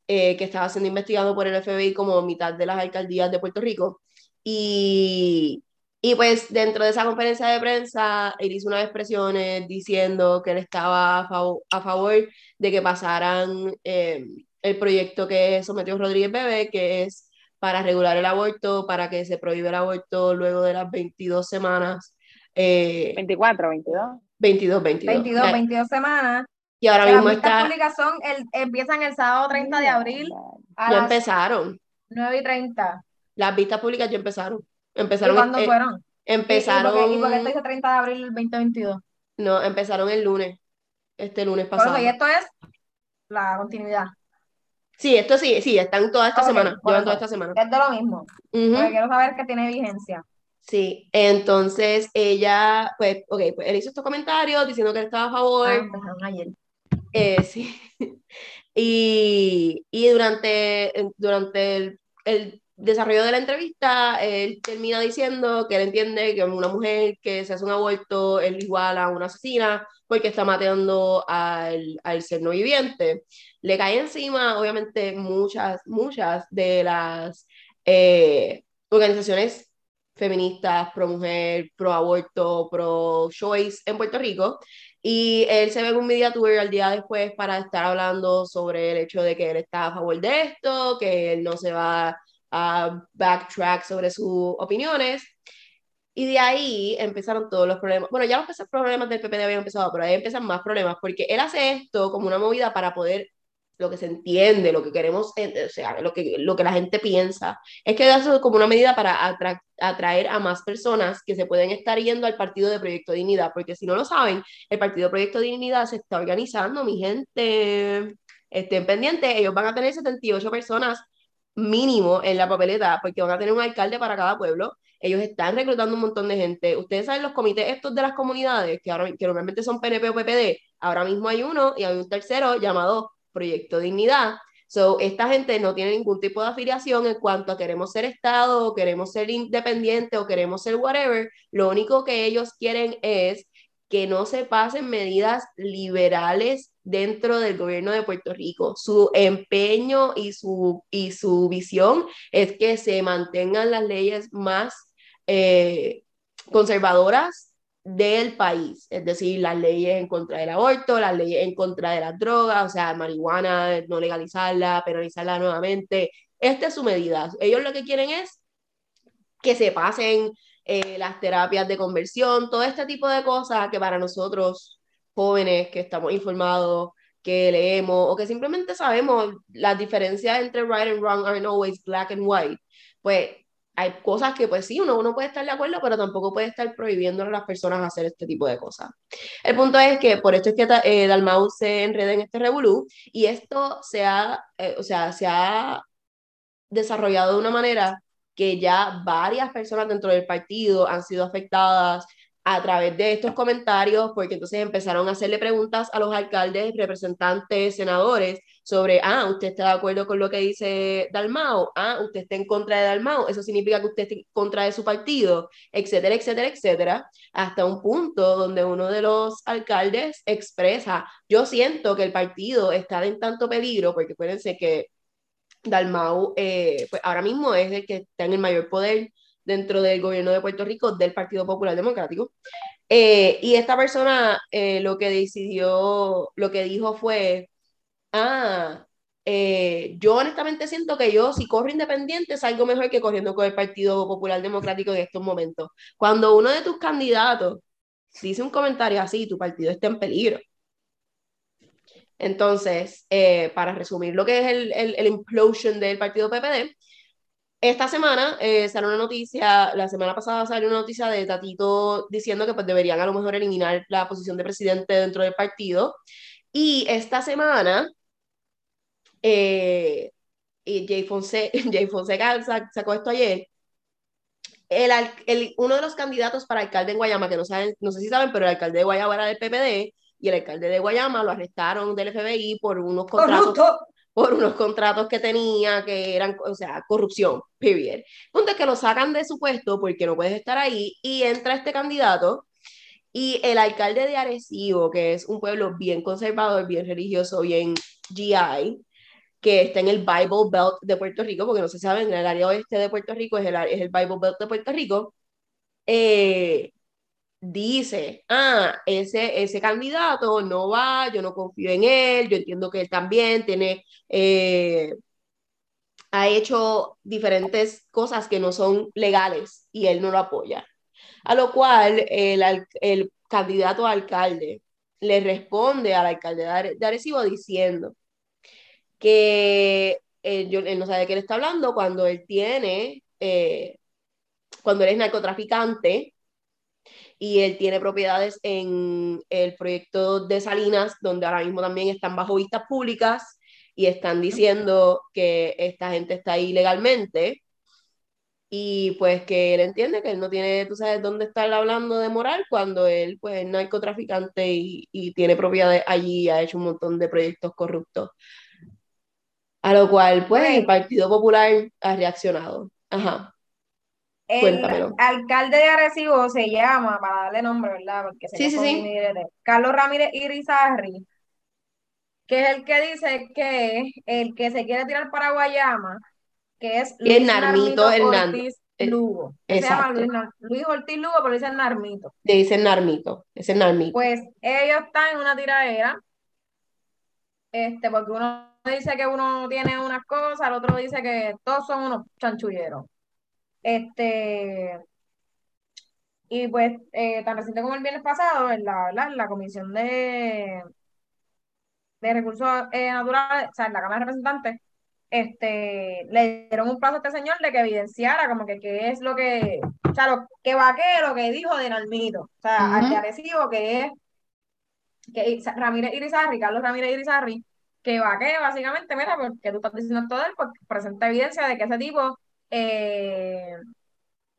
eh, que estaba siendo investigado por el FBI como mitad de las alcaldías de Puerto Rico. Y, y pues dentro de esa conferencia de prensa, él hizo unas expresiones diciendo que él estaba a favor, a favor de que pasaran eh, el proyecto que sometió Rodríguez Bebé, que es para regular el aborto, para que se prohíbe el aborto luego de las 22 semanas. eh, 24, 22. 22, 22. 22, Ya- 22 semanas. y ahora mismo vistas está, públicas son el, empiezan el sábado 30 de abril a ya las empezaron. 9 y 30. Las vistas públicas ya empezaron. ¿Y Empezaron, cuándo eh, fueron? ¿Y- empezaron, ¿Y, por qué, y por dice 30 de abril del 2022? no, empezaron el lunes, este lunes Por eso, pasado. y esto es la continuidad. Sí, esto sí, sí, están toda esta Ok, semana, por llevan toda esta semana. Es de lo mismo. Ujú, Porque quiero saber que tiene vigencia. Sí, entonces ella, pues, ok, pues él hizo estos comentarios diciendo que él estaba a favor, Ah, ayer. Eh, sí. Y, y durante, durante el, el desarrollo de la entrevista, él termina diciendo que él entiende que una mujer que se hace un aborto es igual a una asesina porque está matando al, al ser no viviente. Le cae encima, obviamente, muchas, muchas de las eh, organizaciones feministas, pro mujer, pro aborto, pro choice en Puerto Rico. Y él se ve en un media tour al día después para estar hablando sobre el hecho de que él está a favor de esto, que él no se va a backtrack sobre sus opiniones. Y de ahí empezaron todos los problemas. Bueno, ya los problemas del PPD habían empezado, pero ahí empiezan más problemas, porque él hace esto como una movida para poder, lo que se entiende, lo que queremos, o sea, lo que, lo que la gente piensa, es que hace como una medida para atra atraer a más personas que se pueden estar yendo al partido de Proyecto Dignidad, porque si no lo saben, el partido Proyecto Dignidad se está organizando, mi gente, estén pendientes, ellos van a tener 78 personas mínimo en la papeleta, porque van a tener un alcalde para cada pueblo, ellos están reclutando un montón de gente. Ustedes saben los comités estos de las comunidades, que, ahora, que normalmente son PNP o PPD, ahora mismo hay uno y hay un tercero llamado Proyecto Dignidad. So, esta gente no tiene ningún tipo de afiliación en cuanto a queremos ser Estado, o queremos ser independiente, o queremos ser whatever. Lo único que ellos quieren es que no se pasen medidas liberales dentro del gobierno de Puerto Rico. Su empeño y su, y su visión es que se mantengan las leyes más eh, conservadoras del país, es decir, las leyes en contra del aborto, las leyes en contra de las drogas, o sea, marihuana, no legalizarla, penalizarla nuevamente. Esta es su medida. Ellos lo que quieren es que se pasen eh, las terapias de conversión, todo este tipo de cosas que para nosotros jóvenes que estamos informados, que leemos o que simplemente sabemos las diferencias entre right and wrong aren't always black and white, pues hay cosas que pues sí, uno, uno puede estar de acuerdo, pero tampoco puede estar prohibiendo a las personas hacer este tipo de cosas. El punto es que por esto es que eh, Dalmau se enreda en este revolú y esto se ha, eh, o sea, se ha desarrollado de una manera que ya varias personas dentro del partido han sido afectadas, a través de estos comentarios, porque entonces empezaron a hacerle preguntas a los alcaldes, representantes, senadores, sobre, ah, usted está de acuerdo con lo que dice Dalmao, ah, usted está en contra de Dalmao, eso significa que usted está en contra de su partido, etcétera, etcétera, etcétera, hasta un punto donde uno de los alcaldes expresa, yo siento que el partido está en tanto peligro, porque acuérdense que Dalmau, eh, pues ahora mismo es el que está en el mayor poder dentro del gobierno de Puerto Rico del Partido Popular Democrático. Eh, y esta persona eh, lo que decidió, lo que dijo fue, ah, yo honestamente siento que yo si corro independiente salgo mejor que corriendo con el Partido Popular Democrático en estos momentos. Cuando uno de tus candidatos dice un comentario así, tu partido está en peligro. Entonces, para resumir lo que es el, el, el implosion del partido PPD, esta semana eh, salió una noticia, la semana pasada salió una noticia de Tatito diciendo que pues deberían a lo mejor eliminar la posición de presidente dentro del partido. Y esta semana, eh, y Jay, Fonseca, sacó esto ayer, el, el, uno de los candidatos para alcalde en Guayama, que no, saben, no sé si saben, pero el alcalde de Guayama era del PPD, y el alcalde de Guayama lo arrestaron del FBI por unos contratos por unos contratos que tenía que eran, o sea, corrupción, period. Punto es que lo sacan de su puesto porque no puedes estar ahí y entra este candidato y el alcalde de Arecibo, que es un pueblo bien conservador, bien religioso, bien GI, que está en el Bible Belt de Puerto Rico, porque no se sabe, en el área oeste de Puerto Rico es el, es el Bible Belt de Puerto Rico, eh, dice, ah, ese, ese candidato no va, yo no confío en él, yo entiendo que él también tiene, eh, ha hecho diferentes cosas que no son legales y él no lo apoya. A lo cual el, el candidato a alcalde le responde al alcalde de Arecibo diciendo que él, él, no sabe de qué le está hablando cuando él tiene, eh, cuando él es narcotraficante, y él tiene propiedades en el proyecto de Salinas, donde ahora mismo también están bajo vistas públicas y están diciendo que esta gente está ahí legalmente y pues que él entiende que él no tiene, tú sabes, dónde estar hablando de moral cuando él pues es narcotraficante y, y tiene propiedades allí y ha hecho un montón de proyectos corruptos. A lo cual pues el Partido Popular ha reaccionado. Ajá. El alcalde de Arecibo se llama, para darle nombre, ¿verdad? Porque se sí, sí, sí. Carlos Ramírez Irizarri, que es el que dice que el que se quiere tirar para Guayama, que es Luis el Narmito, Ortiz Lugo. Se llama Luis, Ortiz Lugo, pero dice Narmito. Le dicen Narmito, es el Narmito. Pues ellos están en una tiradera, este, porque uno dice que uno tiene unas cosas, el otro dice que todos son unos chanchulleros. Este, y pues, eh, tan reciente como el viernes pasado, en la, la Comisión de, de Recursos eh, Naturales, o sea, en la Cámara de Representantes, este, le dieron un plazo a este señor de que evidenciara como que qué es lo que, o sea, lo que vaqué, lo que dijo de Nalmito, o sea, al que que es, que Ramírez Irizarri, Carlos Ramírez Irizarri, que vaqué, básicamente, mira, porque tú estás diciendo todo él, pues presenta evidencia de que ese tipo eh,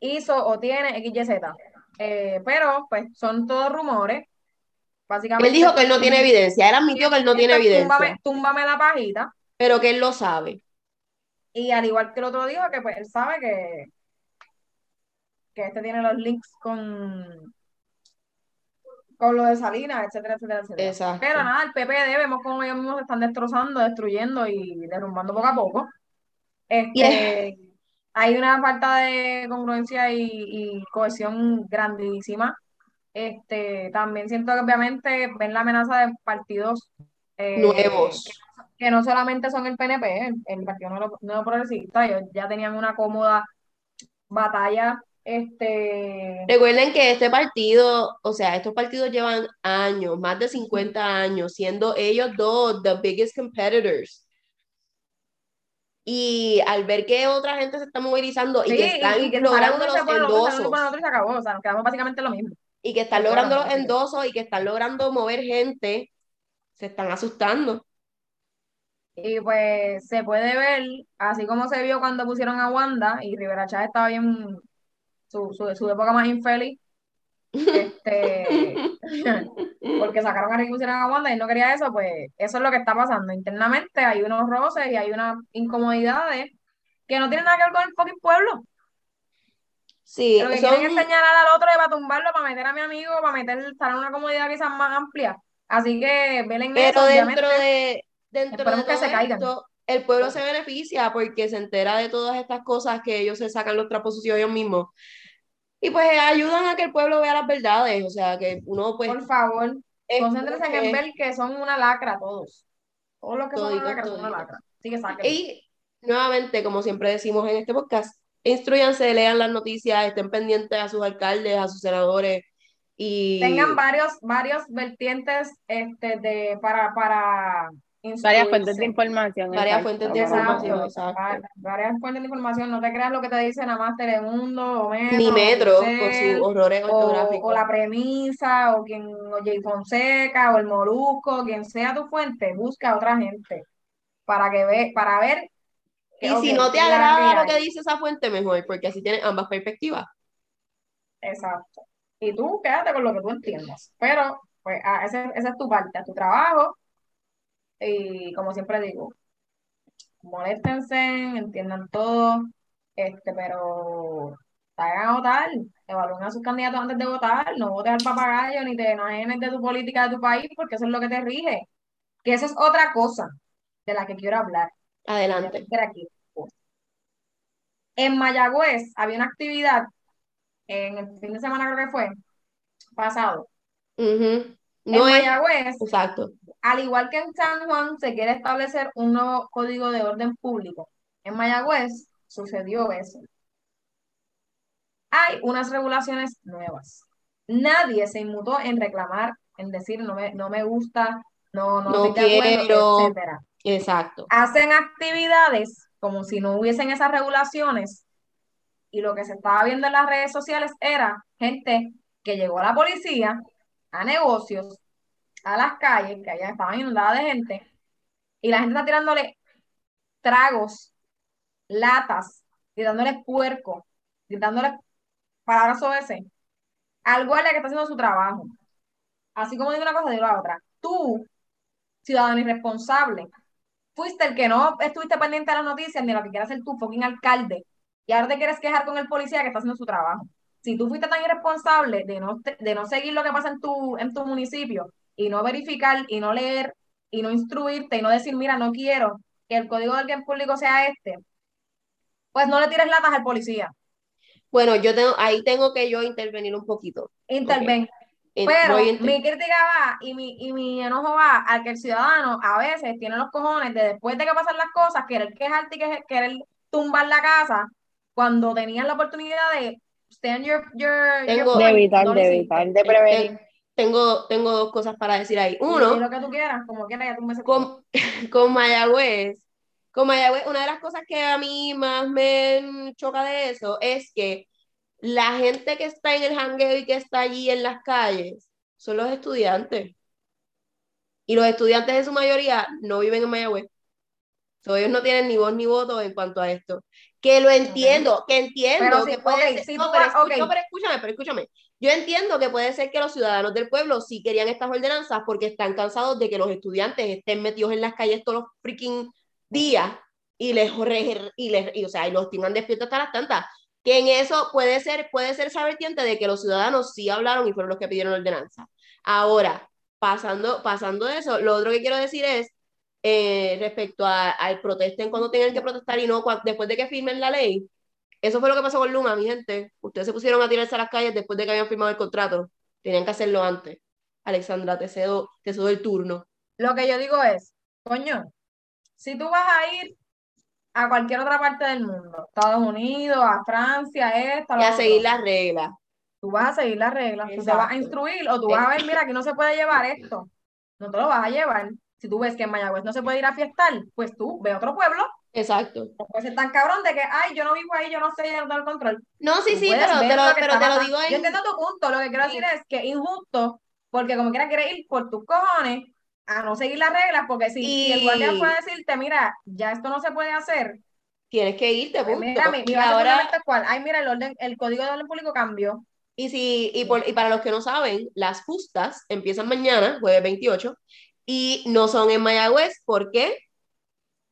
hizo o tiene XYZ. Eh, pero, pues, son todos rumores. Básicamente. Él dijo que él no tiene evidencia. Él admitió que él no tiene evidencia. Túmbame, la pajita. Pero que él lo sabe. Y al igual que el otro dijo, que pues él sabe que, que este tiene los links con, con lo de Salinas, etcétera, etcétera, etcétera. Pero nada, el PPD vemos cómo ellos mismos se están destrozando, destruyendo y derrumbando poco a poco. Este, hay una falta de congruencia y, cohesión grandísima. Este, también siento que obviamente ven la amenaza de partidos eh, nuevos. Que, no solamente son el PNP, el, Partido Nuevo, Progresista, ellos ya tenían una cómoda batalla. Este... Recuerden que este partido, o sea, estos partidos llevan años, más de 50 años, siendo ellos dos the biggest competitors y al ver que otra gente se está movilizando y que están y que logrando los endosos, y se acabó, o sea, nos quedamos básicamente lo mismo. y que están logrando los endosos y que están logrando mover gente, se están asustando. Y pues se puede ver, así como se vio cuando pusieron a Wanda y Rivera Chávez estaba bien, su, su, su época más infeliz, este, porque sacaron a Ricky y a Wanda y él no quería eso, pues eso es lo que está pasando. Internamente hay unos roces y hay unas incomodidades que no tienen nada que ver con el fucking pueblo. Sí, Lo que son, quieren es señalar al otro para tumbarlo, para meter a mi amigo, para meter, estar en una comodidad quizás más amplia. Así que velen pero eso, dentro obviamente. de, dentro de Esperemos que todo se caigan. esto, el pueblo se beneficia porque se entera de todas estas cosas que ellos se sacan los trapos sucios ellos mismos. Y pues ayudan a que el pueblo vea las verdades, o sea, que uno pues Por favor, concéntrense en ver que son una lacra todos. Todos los que son una lacra son una lacra. Así que sáquenlo. Y nuevamente, como siempre decimos en este podcast, instruyanse, lean las noticias, estén pendientes a sus alcaldes, a sus senadores y Tengan varios, varios vertientes este, de, para, para Varias fuentes de información. Varias exacto, fuentes de información. Exacto, exacto. va- varias fuentes de información. No te creas lo que te dice nada más Telemundo o Metro, ni Metro con sus horrores o, ortográficos. o la premisa, o quien, o Jay Fonseca, o el Molusco, quien sea tu fuente, busca a otra gente para que ve, para ver Y si no te ¿qué es la agrada lo que dice esa fuente, mejor, porque así tienes ambas perspectivas. Exacto. Y tú quédate con lo que tú entiendas. Pero, pues, ah, ese, esa es tu parte, tu trabajo. Y como siempre digo, moléstense, entiendan todo, este, pero hagan a votar, evalúen a sus candidatos antes de votar, no votes al papagayo ni te enajenes de tu política de tu país, porque eso es lo que te rige. Que eso es otra cosa de la que quiero hablar. Adelante. Aquí. En Mayagüez había una actividad en el fin de semana creo que fue pasado. En No es Mayagüez, exacto. Al igual que en San Juan, se quiere establecer un nuevo código de orden público. En Mayagüez sucedió eso. Hay unas regulaciones nuevas. Nadie se inmutó en reclamar, en decir no me, no me gusta, no, no, No quiero. etcétera. Exacto. hacen actividades como si no hubiesen esas regulaciones y lo que se estaba viendo en las redes sociales era gente que llegó a la policía, a negocios, a las calles, que allá estaban inundadas de gente, y la gente está tirándole tragos, latas, gritándoles puerco, gritándoles palabras ese al guardia que está haciendo su trabajo. Así como digo una cosa, digo la otra. Tú, ciudadano irresponsable, fuiste el que no estuviste pendiente de las noticias ni lo que quieras hacer tú, fucking alcalde, y ahora te quieres quejar con el policía que está haciendo su trabajo. Si tú fuiste tan irresponsable de no, de no seguir lo que pasa en tu, en tu municipio y no verificar y no leer y no instruirte y no decir, mira, no quiero que el código del bien público sea este, pues no le tires latas al policía. Bueno, yo tengo, ahí tengo que yo intervenir un poquito. Interven. En- Pero mi crítica va y mi, y mi enojo va a que el ciudadano a veces tiene los cojones de después de que pasan las cosas, querer quejarte y que- querer tumbar la casa cuando tenías la oportunidad de stand your, your, Tengo- De evitar, no de evitar, de prevenir. Tengo, tengo dos cosas para decir ahí. Uno, di lo que tú quieras, como quieras, ya tú me con, con Mayagüez, con Mayagüez, una de las cosas que a mí más me choca de eso es que la gente que está en el jangueo y que está allí en las calles son los estudiantes. Y los estudiantes en su mayoría no viven en Mayagüez. So, ellos no tienen ni voz ni voto en cuanto a esto. Que lo entiendo, que entiendo Pero que puede ser- no, pero ok. no, pero escúchame, pero escúchame. Yo entiendo que puede ser que los ciudadanos del pueblo sí querían estas ordenanzas porque están cansados de que los estudiantes estén metidos en las calles todos los freaking días y les y les y, o sea, y los tengan despiertos hasta las tantas. Que en eso puede ser, puede ser esa vertiente de que los ciudadanos sí hablaron y fueron los que pidieron la ordenanza. Ahora, pasando, pasando eso, lo otro que quiero decir es eh, respecto a- al protesten cuando tengan que protestar y no cua- después de que firmen la ley. Eso fue lo que pasó con Luma, mi gente. Ustedes se pusieron a tirarse a las calles después de que habían firmado el contrato. Tenían que hacerlo antes. Alexandra, te cedo, te cedo el turno. Lo que yo digo es, coño, si tú vas a ir a cualquier otra parte del mundo, Estados Unidos, a Francia, esta, Y a seguir las reglas. tú vas a seguir las reglas, tú te vas a instruir o tú vas a ver, mira, aquí no se puede llevar esto, no te lo vas a llevar. Si tú ves que en Mayagüez no se puede ir a fiestar, pues tú ve a otro pueblo. Exacto. No puede ser tan cabrón de que, ay, yo no vivo ahí, yo no sé, yo no tengo el control. No, sí, sí, pero, pero, lo pero te lo digo Yo en... entiendo tu punto, lo que quiero decir es que es injusto, porque como quiera quieres ir por tus cojones a no seguir las reglas, porque si, si el guardia Y- puede decirte, mira, ya esto no se puede hacer, Tienes que irte, pues punto. mira, mi, mi Y ahora, es cuál, ay, mira, el orden, el código de orden público cambió. y, si, y, por- y para los que no saben, las justas empiezan mañana, jueves 28, y no son en Mayagüez. ¿Por qué?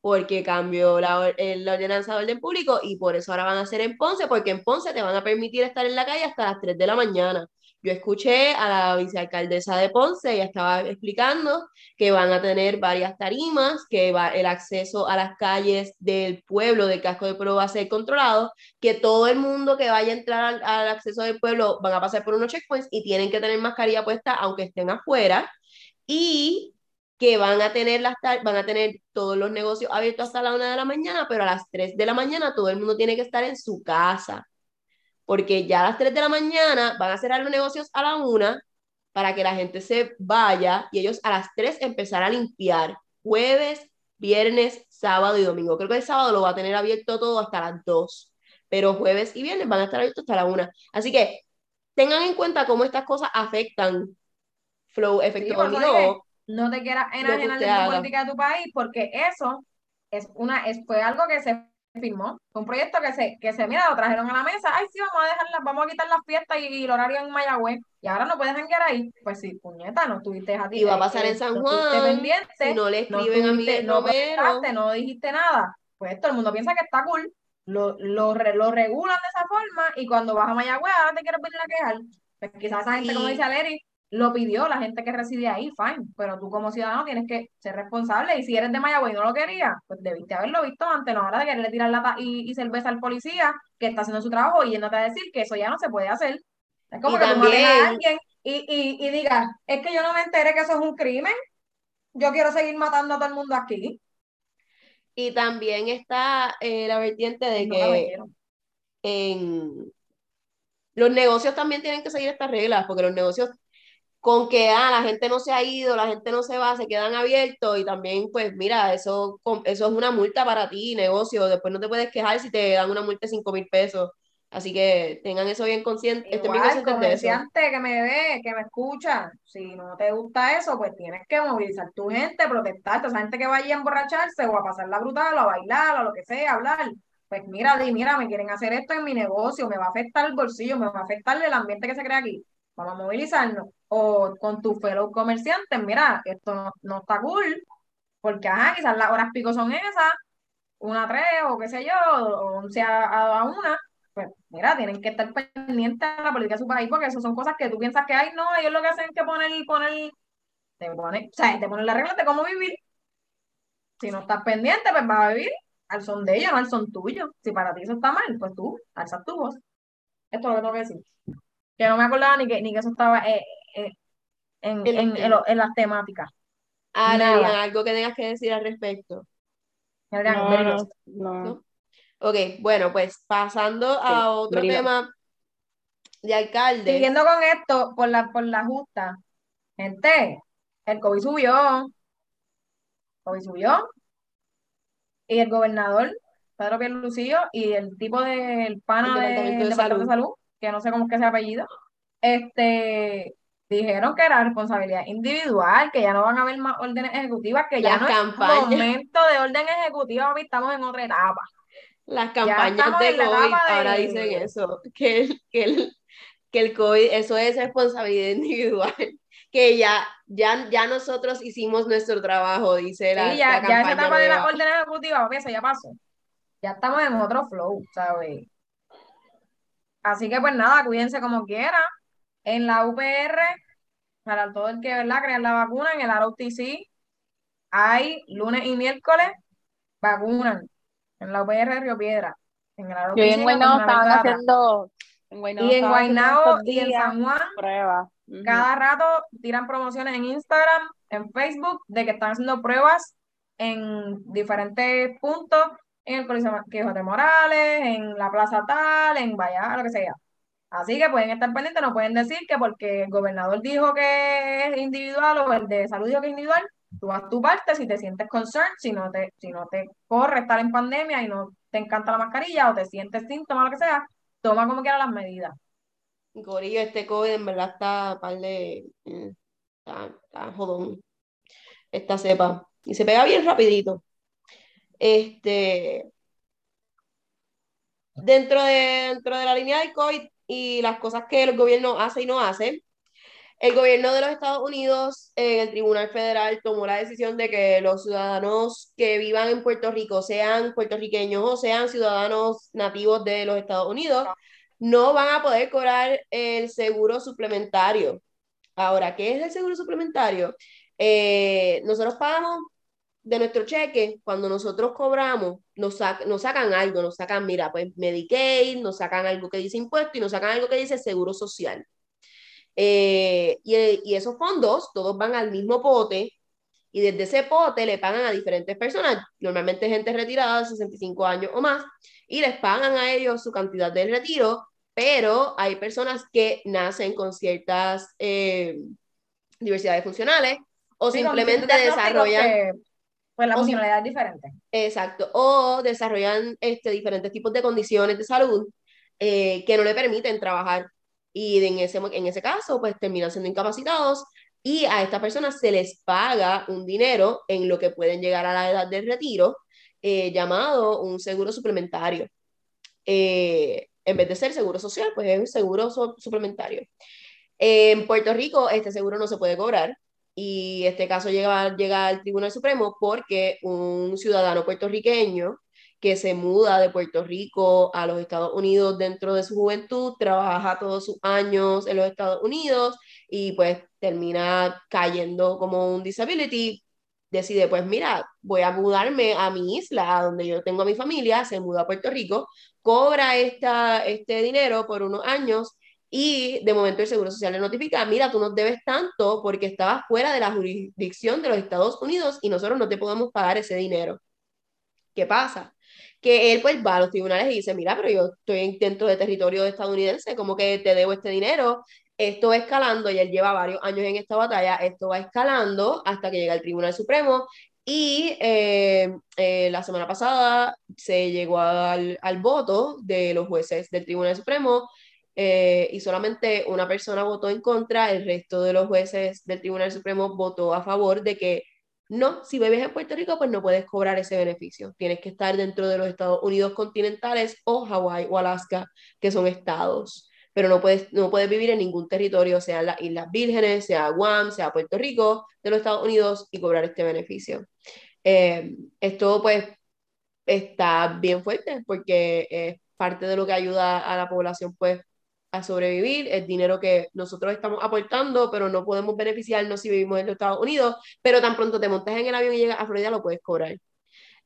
Porque cambió la, la ordenanza de orden público y por eso ahora van a ser en Ponce, porque en Ponce te van a permitir estar en la calle hasta las 3 de la mañana. Yo escuché a la vicealcaldesa de Ponce, ella estaba explicando que van a tener varias tarimas, que va, el acceso a las calles del pueblo, del casco del pueblo va a ser controlado, que todo el mundo que vaya a entrar al, al acceso del pueblo van a pasar por unos checkpoints y tienen que tener mascarilla puesta aunque estén afuera y que van a tener las van a tener todos los negocios abiertos hasta la una de la mañana, pero a las 3 de la mañana todo el mundo tiene que estar en su casa. Porque ya a las 3 de la mañana van a cerrar los negocios a la una para que la gente se vaya y ellos a las 3 empezar a limpiar. Jueves, viernes, sábado y domingo. Creo que el sábado lo va a tener abierto todo hasta las 2, pero jueves y viernes van a estar abiertos hasta la una. Así que tengan en cuenta cómo estas cosas afectan flow, efecto dije, No te quieras enajenar de la política de tu país, porque eso es una, es, fue algo que se firmó, fue un proyecto que se, que se, mira, lo trajeron a la mesa, ay, sí, vamos a dejarlas, vamos a quitar las fiestas y, y el horario en Mayagüez, y ahora no puedes janguear ahí, pues sí, puñeta, no estuviste a ti. Y va a eh, pasar eh, en San no estuviste Juan, pendiente, si no le no escriben a Miguel no no dijiste nada, pues todo el mundo piensa que está cool, lo, lo, lo regulan de esa forma, y cuando vas a Mayagüez, ahora te quieres venir a quejar, pues quizás esa gente, como dice Aleri, lo pidió la gente que reside ahí, fine, pero tú como ciudadano tienes que ser responsable y si eres de Mayagüez y no lo querías, pues debiste haberlo visto antes, no ahora de quererle tirar lata y, y cerveza al policía que está haciendo su trabajo y yéndote a decir que eso ya no se puede hacer. Es como Y que tú mates también- a alguien y, y, y digas, es que yo no me enteré que eso es un crimen, yo quiero seguir matando a todo el mundo aquí. Y también está eh, la vertiente de No que en los negocios también tienen que seguir estas reglas, porque los negocios con que ah, la gente no se ha ido, la gente no se va, se quedan abiertos y también, pues mira, eso, eso es una multa para ti, negocio, después no te puedes quejar si te dan una multa de 5 mil pesos. Así que tengan eso bien consciente, bien Igual, conscientes de eso. que me ve, que me escucha, si no te gusta eso, pues tienes que movilizar tu gente, protestar, esa gente que vaya a emborracharse o a pasarla brutal o a bailar o lo que sea, hablar. Pues mira, di, mira, me quieren hacer esto en mi negocio, me va a afectar el bolsillo, me va a afectar el ambiente que se crea aquí. Vamos a movilizarnos. O con tus fellow comerciantes, mira, esto no, está cool, porque ajá, quizás las horas pico son esas, una a tres o qué sé yo, o once a, a una, pues mira, tienen que estar pendientes de la política de su país, porque eso son cosas que tú piensas que, ay, no, ellos lo que hacen es que poner, poner, te ponen, o sea, te ponen las reglas de cómo vivir. Si no estás pendiente, pues vas a vivir al son de ellos, no al son tuyo. Si para ti eso está mal, pues tú alzas tu voz. Esto es lo que tengo que decir. Que no me acordaba ni que, ni que eso estaba eh, en, En en, las temáticas. Ahora, algo que tengas que decir al respecto. Adrián, No. Ok, bueno, pues pasando a otro tema de alcalde. Siguiendo con esto, por la, por la justa, gente, el COVID subió, COVID subió, y el gobernador, Pedro Pierlucillo, y el tipo del pana El del Departamento de Salud, que no sé cómo es que se apellido, este, dijeron que era responsabilidad individual, que ya no van a haber más órdenes ejecutivas, que ya Las no campañas. es momento de orden ejecutiva, estamos en otra etapa. Las campañas de COVID de- ahora dicen eso, que el, que el, que el COVID, eso es responsabilidad individual, que ya, ya, ya nosotros hicimos nuestro trabajo, dice la, Sí, ya, la ya esa etapa de la nueva. orden ejecutiva, papi, eso ya pasó. Ya estamos en otro flow, ¿sabes? Así que pues nada, cuídense como quiera. En la UPR, para todo el que, ¿verdad? Crean la vacuna, en el ROTC hay lunes y miércoles vacunan. En la UPR de Río Piedra. En el Yo y ROTC en Guaynabo estaban haciendo. En Y en Guaynabo y en San Juan pruebas. Cada rato tiran promociones en Instagram, en Facebook, de que están haciendo pruebas en diferentes puntos, en el Coliseo Quijote Morales, en la Plaza Tal, en Vallejo, lo que sea. Así que pueden estar pendientes, no pueden decir que porque el gobernador dijo que es individual o el de salud dijo que es individual, tú haz tu parte si te sientes concerned, si no te, si no te corre estar en pandemia y no te encanta la mascarilla o te sientes síntomas, lo que sea, toma como quiera las medidas. Gorillo, este COVID en verdad está par de. Eh, está, está jodón. Esta cepa. Y se pega bien rapidito. Este. Dentro de, dentro de la línea del COVID y las cosas que el gobierno hace y no hace, el gobierno de los Estados Unidos, en el Tribunal Federal, tomó la decisión de que los ciudadanos que vivan en Puerto Rico, sean puertorriqueños o sean ciudadanos nativos de los Estados Unidos, no van a poder cobrar el seguro suplementario. Ahora, ¿qué es el seguro suplementario? Eh, nosotros pagamos de nuestro cheque, cuando nosotros cobramos, nos, nos sacan algo, nos sacan, mira, pues Medicaid, nos sacan algo que dice impuesto y nos sacan algo que dice seguro social. Eh, y, y, esos fondos, todos van al mismo pote y desde ese pote le pagan a diferentes personas, normalmente gente retirada de 65 años o más, y les pagan a ellos su cantidad de retiro, pero hay personas que nacen con ciertas eh, diversidades funcionales o simplemente desarrollan... pues la funcionalidad es diferente. Exacto, o desarrollan este, diferentes tipos de condiciones de salud eh, que no le permiten trabajar y en ese, en ese caso pues terminan siendo incapacitados y a estas personas se les paga un dinero en lo que pueden llegar a la edad del retiro eh, llamado un seguro suplementario. Eh, en vez de ser seguro social, pues es un seguro suplementario. en Puerto Rico este seguro no se puede cobrar y este caso llega, llega al Tribunal Supremo porque un ciudadano puertorriqueño que se muda de Puerto Rico a los Estados Unidos dentro de su juventud, trabaja todos sus años en los Estados Unidos y pues termina cayendo como un disability, decide pues mira, voy a mudarme a mi isla, donde yo tengo a mi familia, se muda a Puerto Rico, cobra esta, este dinero por unos años y de momento el Seguro Social le notifica, mira, tú nos debes tanto porque estabas fuera de la jurisdicción de los Estados Unidos y nosotros no te podemos pagar ese dinero. ¿Qué pasa? que él pues va a los tribunales y dice, mira, pero yo estoy dentro de territorio estadounidense, como que te debo este dinero, esto va escalando y él lleva varios años en esta batalla, esto va escalando hasta que llega el Tribunal Supremo y eh, eh, la semana pasada se llegó al, al, voto de los jueces del Tribunal Supremo eh, y solamente una persona votó en contra, el resto de los jueces del Tribunal Supremo votó a favor de que no, si vives en Puerto Rico, pues no puedes cobrar ese beneficio. Tienes que estar dentro de los Estados Unidos continentales o Hawái o Alaska, que son estados. Pero no puedes, no puedes vivir en ningún territorio, sea las Islas Vírgenes, sea Guam, sea Puerto Rico, de los Estados Unidos, y cobrar este beneficio. Eh, esto, pues, está bien fuerte porque es parte de lo que ayuda a la población, pues, a sobrevivir, el dinero que nosotros estamos aportando, pero no podemos beneficiarnos si vivimos en los Estados Unidos, pero tan pronto te montas en el avión y llegas a Florida, lo puedes cobrar.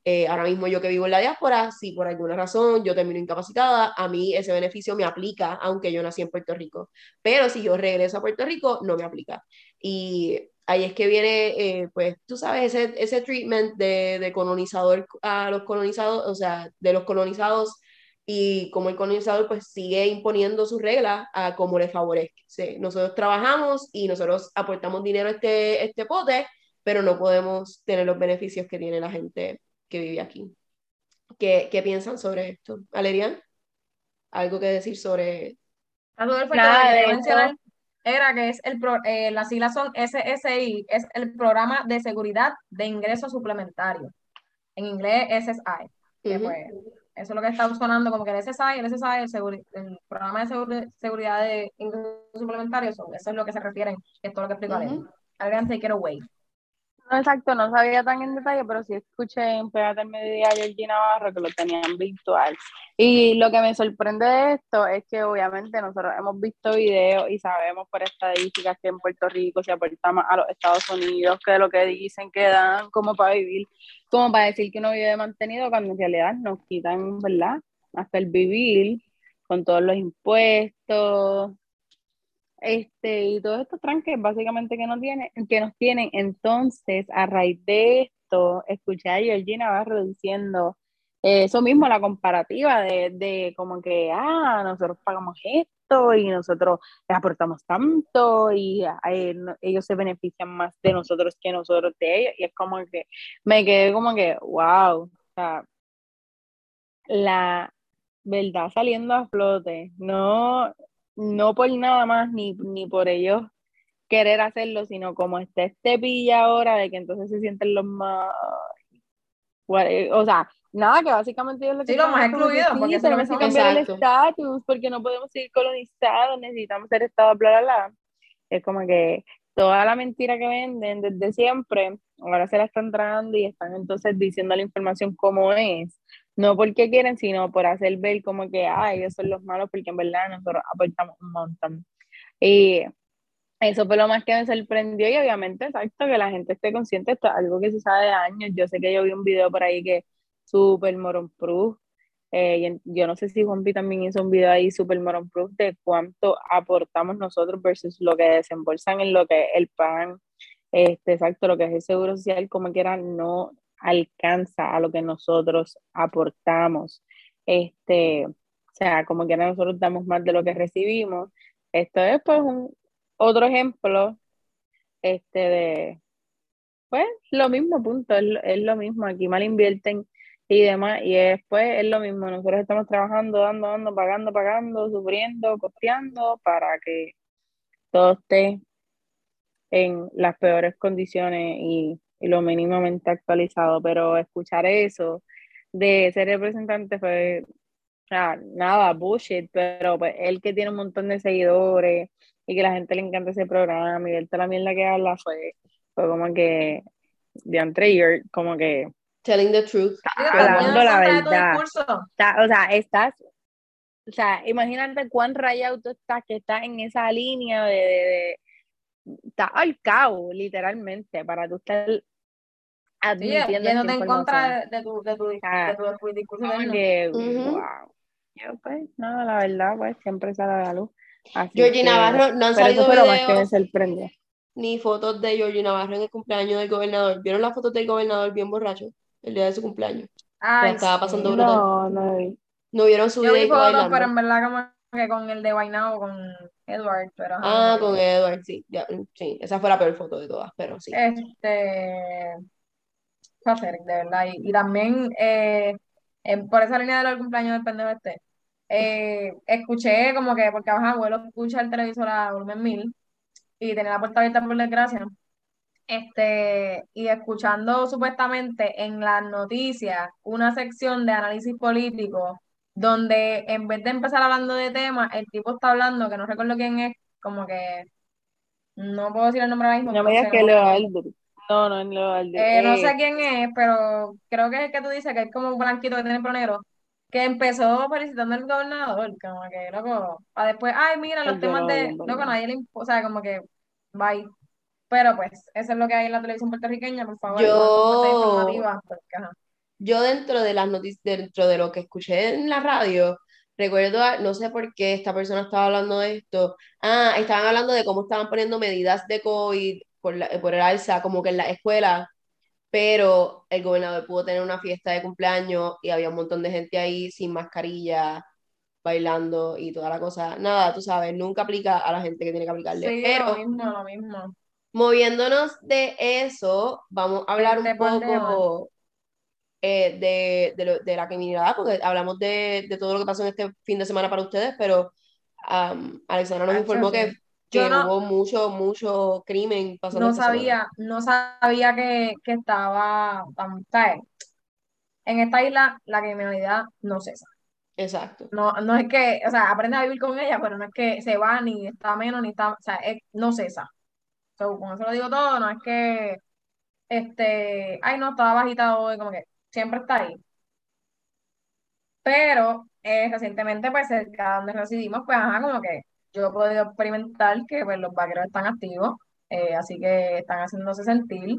Eh, ahora mismo yo que vivo en la diáspora, si por alguna razón yo termino incapacitada, a mí ese beneficio me aplica, aunque yo nací en Puerto Rico. Pero si yo regreso a Puerto Rico, no me aplica. Y ahí es que viene, eh, pues, tú sabes, ese, ese treatment de, de colonizador a los colonizados, o sea, de los colonizados y como el colonizador pues sigue imponiendo sus reglas a como le favorece. Nosotros trabajamos y nosotros aportamos dinero a este, este pote, pero no podemos tener los beneficios que tiene la gente que vive aquí. ¿Qué, qué piensan sobre esto? Alerian, ¿algo que decir sobre...? Nada, de era que es el eh, las siglas son SSI, es el Programa de Seguridad de Ingreso Suplementario. En inglés SSI, que pues, eso es lo que está sonando como que el SSI, el SSI, el, el programa de seguridad de ingresos suplementarios, eso es lo que se refieren, esto es lo que explico uh -huh. take it away. No, exacto, no sabía tan en detalle, pero sí escuché en Pégate al Mediodía a Georgie Navarro que lo tenían virtual. Y lo que me sorprende de esto es que obviamente nosotros hemos visto videos y sabemos por estadísticas que en Puerto Rico se aporta más a los Estados Unidos que lo que dicen que dan como para vivir, como para decir que uno vive mantenido, cuando en realidad nos quitan, ¿verdad? Hasta el vivir con todos los impuestos, este, y todos estos tranques básicamente que, no tiene, que nos tienen. Entonces, a raíz de esto, escuché a Georgina Navarro diciendo eso mismo, la comparativa de, de como que, ah, nosotros pagamos esto, y nosotros les aportamos tanto y eh, ellos se benefician más de nosotros que nosotros de ellos. Y es como que me quedé como que, wow, o sea, la verdad saliendo a flote, no, no por nada más ni, ni por ellos querer hacerlo, sino como está este pilla ahora de que entonces se sienten los más, o sea, nada, que básicamente ellos lo que sí, lo más excluido, porque tenemos que cambiar el estatus, porque no podemos seguir colonizados, necesitamos ser estado, bla, bla, bla. Es como que toda la mentira que venden desde siempre, ahora se la están tragando y están entonces diciendo la información como es. No porque quieren, sino por hacer ver como que, ay, ellos son los malos, porque en verdad nosotros aportamos un montón. Y eso fue lo más que me sorprendió y obviamente, exacto, que la gente esté consciente, esto es algo que se sabe de años. Yo sé que yo vi un video por ahí que super moron proof, eh, yo no sé si Juanpi también hizo un video ahí super moron proof de cuánto aportamos nosotros versus lo que desembolsan en lo que el PAN, este, exacto, lo que es el Seguro Social, como quiera, no alcanza a lo que nosotros aportamos. Este, o sea, como quiera nosotros damos más de lo que recibimos. Esto es pues un, otro ejemplo este, de, pues lo mismo, punto, es, es lo mismo, aquí mal invierten y demás, y después es lo mismo, nosotros estamos trabajando, dando, dando, pagando, pagando, sufriendo, costeando para que todo esté en las peores condiciones y, lo mínimamente actualizado, pero escuchar eso de ser representante fue nada, bullshit, pero pues él que tiene un montón de seguidores y que la gente le encanta ese programa y él toda la mierda que habla fue, fue como que de entre como que telling the truth. hablando la verdad. o sea, estás, o sea, imagínate cuán rayado tú estás, que estás en esa línea de, de, estás al cabo, literalmente, para tú estar admitiendo sí, en contra de, tu, de tu, de tu, discurso. Que, wow. Yo, pues, no, la verdad, pues, siempre sale a la luz. Georgie Navarro, no han salido videos, más que me sorprende. ni fotos de Georgie Navarro en el cumpleaños del gobernador. ¿Vieron las fotos del gobernador bien borracho? el día de su cumpleaños. Ay, estaba pasando sí. No, no vi. No vieron su Yo vi fotos, pero en verdad como que con el de Guaynabo, con Edward, pero... Ah, con Edward, sí. Ya, sí, esa fue la peor foto de todas, pero sí. Este... Hacer, de verdad. Y, y también, eh, por esa línea del cumpleaños del pendejo este, eh, escuché como que, porque baja abuelo escucha el televisor a volumen mil y tenía la puerta abierta por desgracia, este, y escuchando supuestamente en las noticias una sección de análisis político donde en vez de empezar hablando de temas, el tipo está hablando, que no recuerdo quién es, como que no puedo decir el nombre ahora mismo. No me digas que Leo Albert. No, no es Leo Albert. Eh, no sé eh, quién es, pero creo que es el que tú dices, que es como un blanquito que tiene el negro, que empezó felicitando al gobernador, como que, loco, a después, ay, mira, los temas de, loco, nadie le, o sea, como que, bye. Pero pues, eso es lo que hay en la televisión puertorriqueña, por favor. Yo, yo dentro de las noticias, dentro de lo que escuché en la radio, recuerdo, no sé por qué esta persona estaba hablando de esto. Ah, estaban hablando de cómo estaban poniendo medidas de COVID por, la, por el alza, como que en la escuela, pero el gobernador pudo tener una fiesta de cumpleaños y había un montón de gente ahí sin mascarilla, bailando y toda la cosa. Nada, tú sabes, nunca aplica a la gente que tiene que aplicarle. Sí, pero, lo mismo, lo mismo. Moviéndonos de eso, vamos a hablar un poco eh, de, de, de, la criminalidad, porque hablamos de, de, todo lo que pasó en este fin de semana para ustedes, pero um, Alexandra nos informó que, que hubo mucho, mucho crimen pasando. No sabía, no sabía que, que estaba tan, En esta isla la criminalidad no cesa. Exacto. No, no es que, o sea, aprendes a vivir con ella, pero no es que se va ni está menos ni está, o sea, es, no cesa con eso lo digo todo, no es que, este, ay, no, estaba bajita hoy, como que siempre está ahí. Pero eh, recientemente, pues cerca donde residimos, pues ajá, como que yo he podido experimentar que pues, los vaqueros están activos, eh, así que están haciéndose sentir,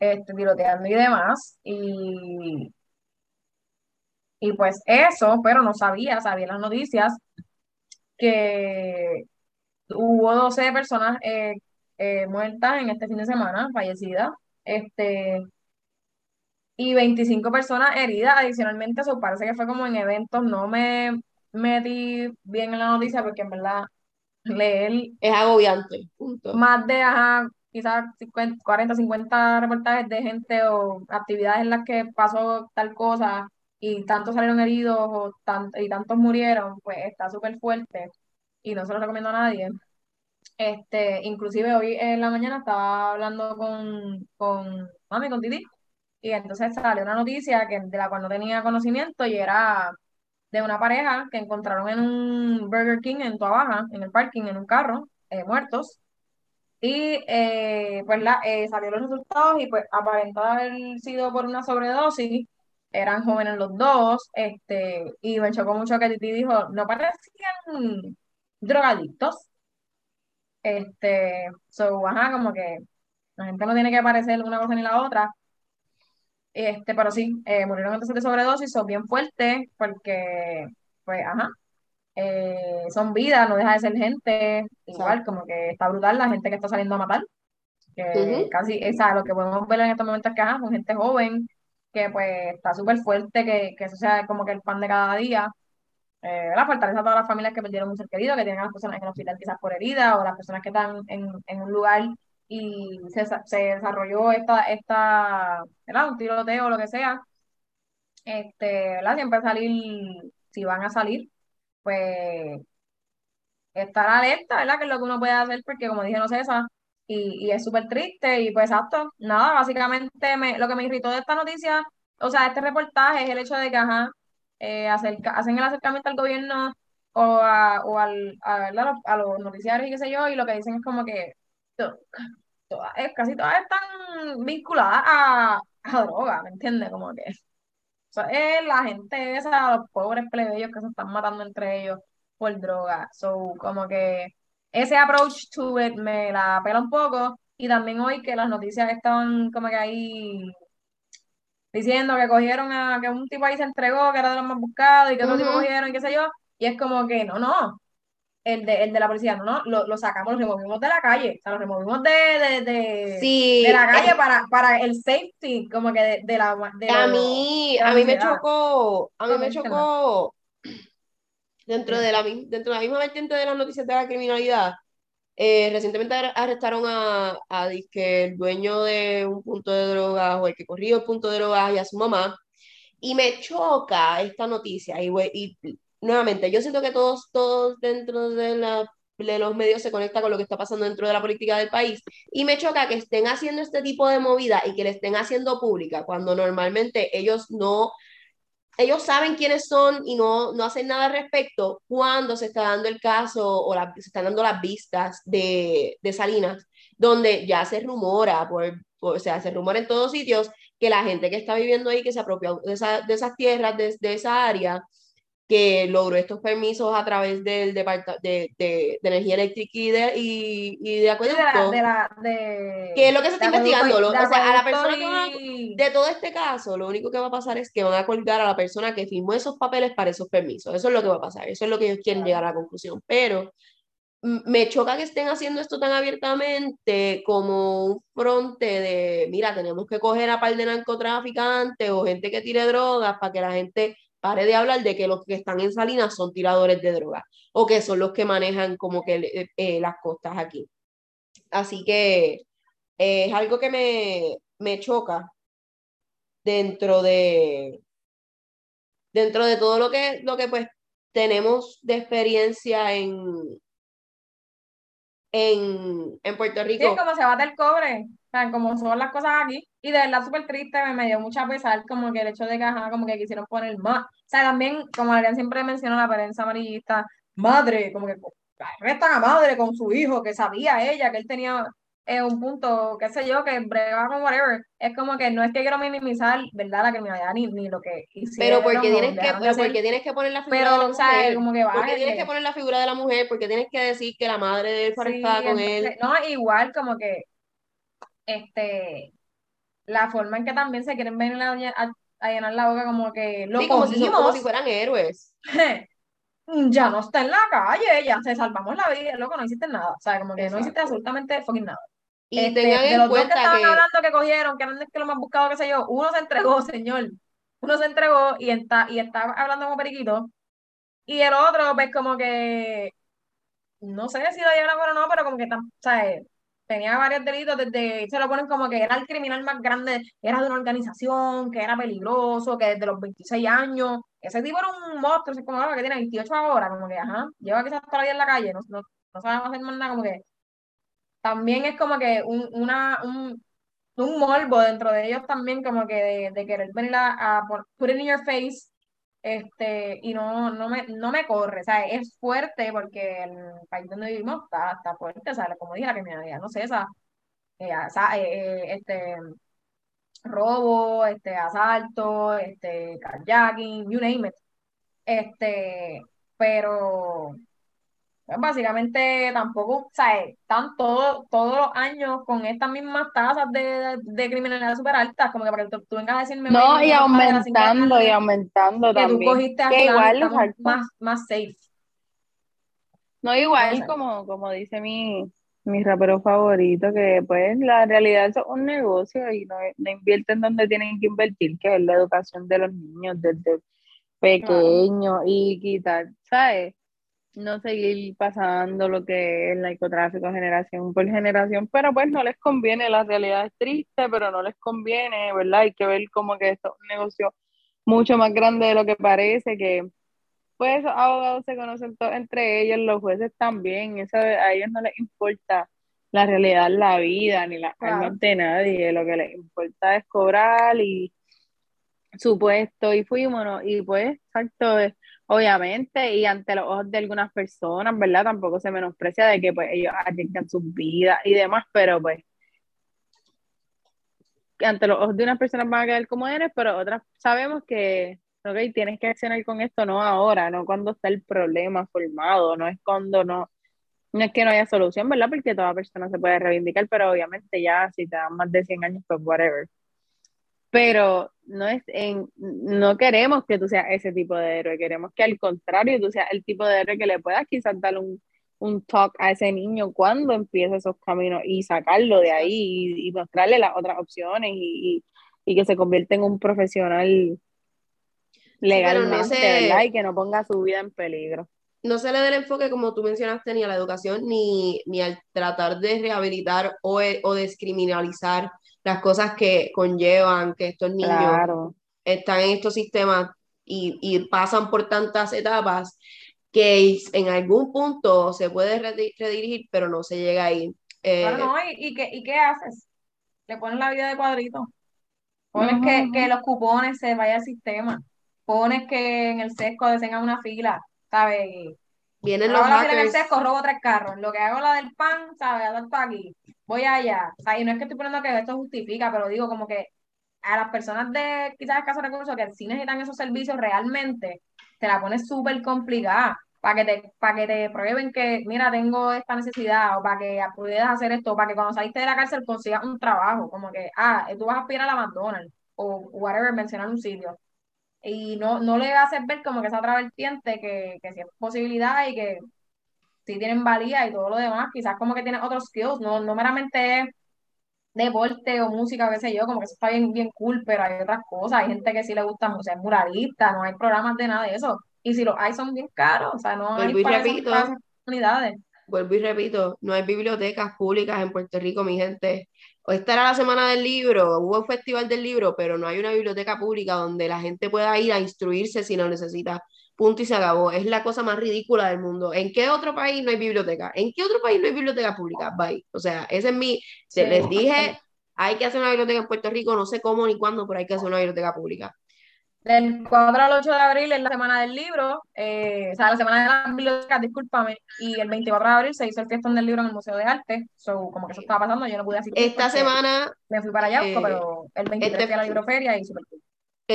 este, tiroteando y demás. Y, y pues eso, pero no sabía, sabía las noticias que hubo 12 personas eh, eh, muertas en este fin de semana, fallecidas, este, y 25 personas heridas adicionalmente, eso parece que fue como en eventos, no me metí bien en la noticia porque en verdad leer Es agobiante, más de, ajá, quizás 50, 40, 50 reportajes de gente o actividades en las que pasó tal cosa y tantos salieron heridos o tan- y tantos murieron, pues está súper fuerte y no se lo recomiendo a nadie. Este, inclusive hoy en la mañana estaba hablando con, con mami, con Titi, y entonces salió una noticia que, de la cual no tenía conocimiento y era de una pareja que encontraron en un Burger King en Toa Baja, en el parking, en un carro, eh, muertos. Y eh, pues la, eh, salieron los resultados y pues aparentaba haber sido por una sobredosis. Eran jóvenes los dos, este, y me chocó mucho que Titi dijo, no parecían drogadictos. Este, so, ajá, como que la gente no tiene que parecer una cosa ni la otra. Este, pero sí, eh, murieron entonces de sobredosis, son bien fuertes, porque, pues, ajá, eh, son vidas, no deja de ser gente, igual, Exacto. como que está brutal la gente que está saliendo a matar, que Ujú. casi, o sea, lo que podemos ver en estos momentos es que, ajá, son gente joven, que pues está súper fuerte, que, que eso sea como que el pan de cada día. Eh, ¿verdad? Fortaleza a todas las familias que perdieron un ser querido, que tienen a las personas en el hospital quizás por herida, o las personas que están en, en un lugar y se, se desarrolló esta, esta, ¿verdad? Un tiroteo o lo que sea. Este, ¿verdad? Siempre salir, si van a salir, pues estar alerta, ¿verdad? Que es lo que uno puede hacer, porque como dije, no sé, esa, y, y es súper triste, y pues exacto, nada, básicamente me, lo que me irritó de esta noticia, o sea, este reportaje es el hecho de que, ajá, eh, acerca- hacen el acercamiento al gobierno o, a, o al, a, ¿verdad? a los noticiarios y qué sé yo, y lo que dicen es como que todas- casi todas están vinculadas a, a droga, ¿me entiendes? Como que, o sea, es la gente esa, los pobres plebeyos que se están matando entre ellos por droga. So, como que ese approach to it me la pela un poco. Y también hoy que las noticias estaban como que ahí diciendo que cogieron a que un tipo ahí se entregó, que era de los más buscados, y que otro tipo Ujú. cogieron, y qué sé yo. Y es como que no, no. El de, el de la policía, no, no, lo, lo sacamos, lo removimos de la calle, o sea, lo removimos de, de, de, Sí, de la calle es- para, para el safety, como que de, de la, a mí, la a mí me chocó, a mí me chocó dentro de la, dentro de la misma vertiente de las noticias de la criminalidad. eh, recientemente ar- arrestaron a, a dizque el dueño de un punto de drogas o el que corrió el punto de drogas y a su mamá. Y me choca esta noticia. Y, y nuevamente, yo siento que todos, todos dentro de, la, de los medios se conecta con lo que está pasando dentro de la política del país. Y me choca que estén haciendo este tipo de movida y que le estén haciendo pública cuando normalmente ellos no ellos saben quiénes son y no, no hacen nada al respecto cuando se está dando el caso o la, se están dando las vistas de, de Salinas, donde ya se rumora, por, por, o sea, se rumora en todos sitios que la gente que está viviendo ahí, que se apropió de, esa, de esas tierras, de, de, esa área, que logró estos permisos a través del departamento de, de, de, energía eléctrica y de, y, y de acueducto. De, la, la, que es lo que se está investigando. Lo, o sea, a la persona que va de todo este caso, lo único que va a pasar es que van a colgar a la persona que firmó esos papeles para esos permisos. Eso es lo que va a pasar. Eso es lo que ellos quieren llegar a la conclusión. Pero me choca que estén haciendo esto tan abiertamente como un fronte de, mira, tenemos que coger a par de narcotraficantes o gente que tire drogas para que la gente pare de hablar de que los que están en Salinas son tiradores de drogas o que son los que manejan como que eh, las costas aquí. Así que eh, es algo que me, me choca dentro de dentro de todo lo que, lo que pues tenemos de experiencia en, en, en Puerto Rico. Sí, como se bate el cobre, o sea, como son las cosas aquí, y de verdad súper triste, me, me, dio mucha pesar como que el hecho de que, ajá, como que quisieron poner más, o sea, también, como Adrián siempre menciona la prensa amarillista, madre, como que arrestan a madre con su hijo, que sabía ella que él tenía eh, un punto, qué sé yo, que bregaba con whatever, es como que no es que quiero minimizar, ¿verdad?, la criminalidad ni, ni lo que hicieron. Pero porque tienes, que, pero porque tienes que poner la figura pero, de la o sea, mujer. como que porque tienes que poner la figura de la mujer, porque tienes que decir que la madre de él fue arrestada sí, con entonces, él. No, igual como que este la forma en que también se quieren venir a, a, a llenar la boca como que lo sí, como si, como si fueran héroes. ya no está en la calle, ya se salvamos la vida, loco, no hiciste nada. O sea, como que Exacto. no hiciste absolutamente fucking nada. Y este, tengan en de los cuenta dos que estaban que... hablando que cogieron, que eran que lo más buscado, qué sé yo, uno se entregó, señor. Uno se entregó y está, y está hablando como periquito. Y el otro, pues como que, no sé si lo llevan o no, pero como que, ¿sabes? Tenía varios delitos, desde, se lo ponen como que era el criminal más grande, era de una organización, que era peligroso, que desde los 26 años, ese tipo era un monstruo, es como ah, que tiene 28 ahora, como que, ajá, lleva quizás todavía en la calle, no, no, no sabemos hacer más nada, como que también es como que un, una, un, un morbo dentro de ellos también, como que de, querer venir a, a put it in your face este, y no, no, me, no me corre, o sea, es fuerte porque el país donde vivimos está, está fuerte, o sea, como dije, la criminalidad, no sé, esa, eh, eh, este, robo, este, asalto, este, carjacking, you name it, este, pero básicamente tampoco, sea, Están todos, todos los años con estas mismas tasas de, de, criminalidad súper altas, como que para que tú, vengas a decirme. No, y aumentando, y aumentando que también. tú cogiste que igual, más, más safe. No, igual, como, como dice mi, mi rapero favorito, que pues la realidad es un negocio y no, no invierten donde tienen que invertir, que es la educación de los niños desde pequeños y quitar, ¿sabes? No seguir pasando lo que es el narcotráfico generación por generación, pero pues no les conviene, la realidad es triste, pero no les conviene, ¿verdad? Hay que ver como que esto es un negocio mucho más grande de lo que parece, que pues esos abogados se conocen todos entre ellos, los jueces también, eso, a ellos no les importa la realidad, la vida, ni la almas de nadie, lo que les importa es cobrar y supuesto y fuimos, y pues, exacto, obviamente, y ante los ojos de algunas personas, ¿verdad? Tampoco se menosprecia de que pues ellos arriesgan sus vidas y demás, pero pues ante los ojos de unas personas van a quedar como eres, pero otras sabemos que, ok, tienes que accionar con esto, no ahora, no cuando está el problema formado, no es cuando no, no es que no haya solución, ¿verdad? Porque toda persona se puede reivindicar, pero obviamente ya si te dan más de 100 años, pues whatever pero no es en, no queremos que tú seas ese tipo de héroe, queremos que al contrario tú seas el tipo de héroe que le puedas quizás dar un, un talk a ese niño cuando empiece esos caminos y sacarlo de ahí y, mostrarle las otras opciones y, y, que se convierta en un profesional legalmente, ¿verdad? Y que no ponga su vida en peligro. No se le dé el enfoque, como tú mencionaste, ni a la educación, ni, ni al tratar de rehabilitar o, o descriminalizar las cosas que conllevan que estos niños están en estos sistemas y, y, pasan por tantas etapas que en algún punto se puede redirigir, pero no se llega ahí. Eh, no, ¿y, y, qué, ¿y qué haces? Le pones la vida de cuadrito. Pones que, que, los cupones se vaya al sistema. Pones que en el sesco desengan una fila, ¿sabes? Vienen los hackers. en el sesco, robo tres carros. Lo que hago la del pan, ¿sabes? Adapto aquí voy allá. O sea, y no es que estoy poniendo que esto justifica, pero digo como que a las personas de quizás escasos recursos que sí necesitan esos servicios realmente, te la pones súper complicada para que te para que te prueben que, mira, tengo esta necesidad, o para que puedas hacer esto, para que cuando saliste de la cárcel consigas un trabajo, como que, ah, tú vas a aspirar a la McDonald's, o whatever, mencionar un sitio. Y no, no le haces ver como que esa otra vertiente, que, que si es posibilidad y que sí tienen valía y todo lo demás, quizás como que tienen otros skills, no, no meramente deporte o música, qué sé yo, como que eso está bien, bien cool, pero hay otras cosas, hay gente que sí le gusta música, es muralista, no hay programas de nada de eso, y si los hay son bien caros, o sea, no hay para esas unidades. Vuelvo y repito, no hay bibliotecas públicas en Puerto Rico, mi gente. Esta era la semana del libro, hubo un festival del libro, pero no hay una biblioteca pública donde la gente pueda ir a instruirse si lo necesita punto y se acabó. Es la cosa más ridícula del mundo. ¿En qué otro país no hay biblioteca? ¿En qué otro país no hay biblioteca pública? Bye. O sea, ese es mi... Se les dije, hay que hacer una biblioteca en Puerto Rico, no sé cómo ni cuándo, pero hay que hacer una biblioteca pública. Del 4 al 8 de abril es la semana del libro, eh, o sea, la semana de las bibliotecas, discúlpame, y el 24 de abril se hizo el fiestón del libro en el Museo de Arte, so, como que eso estaba pasando, yo no pude asistir. Esta semana... Me fui para allá, eh, pero el 23 este, a la libroferia y super cool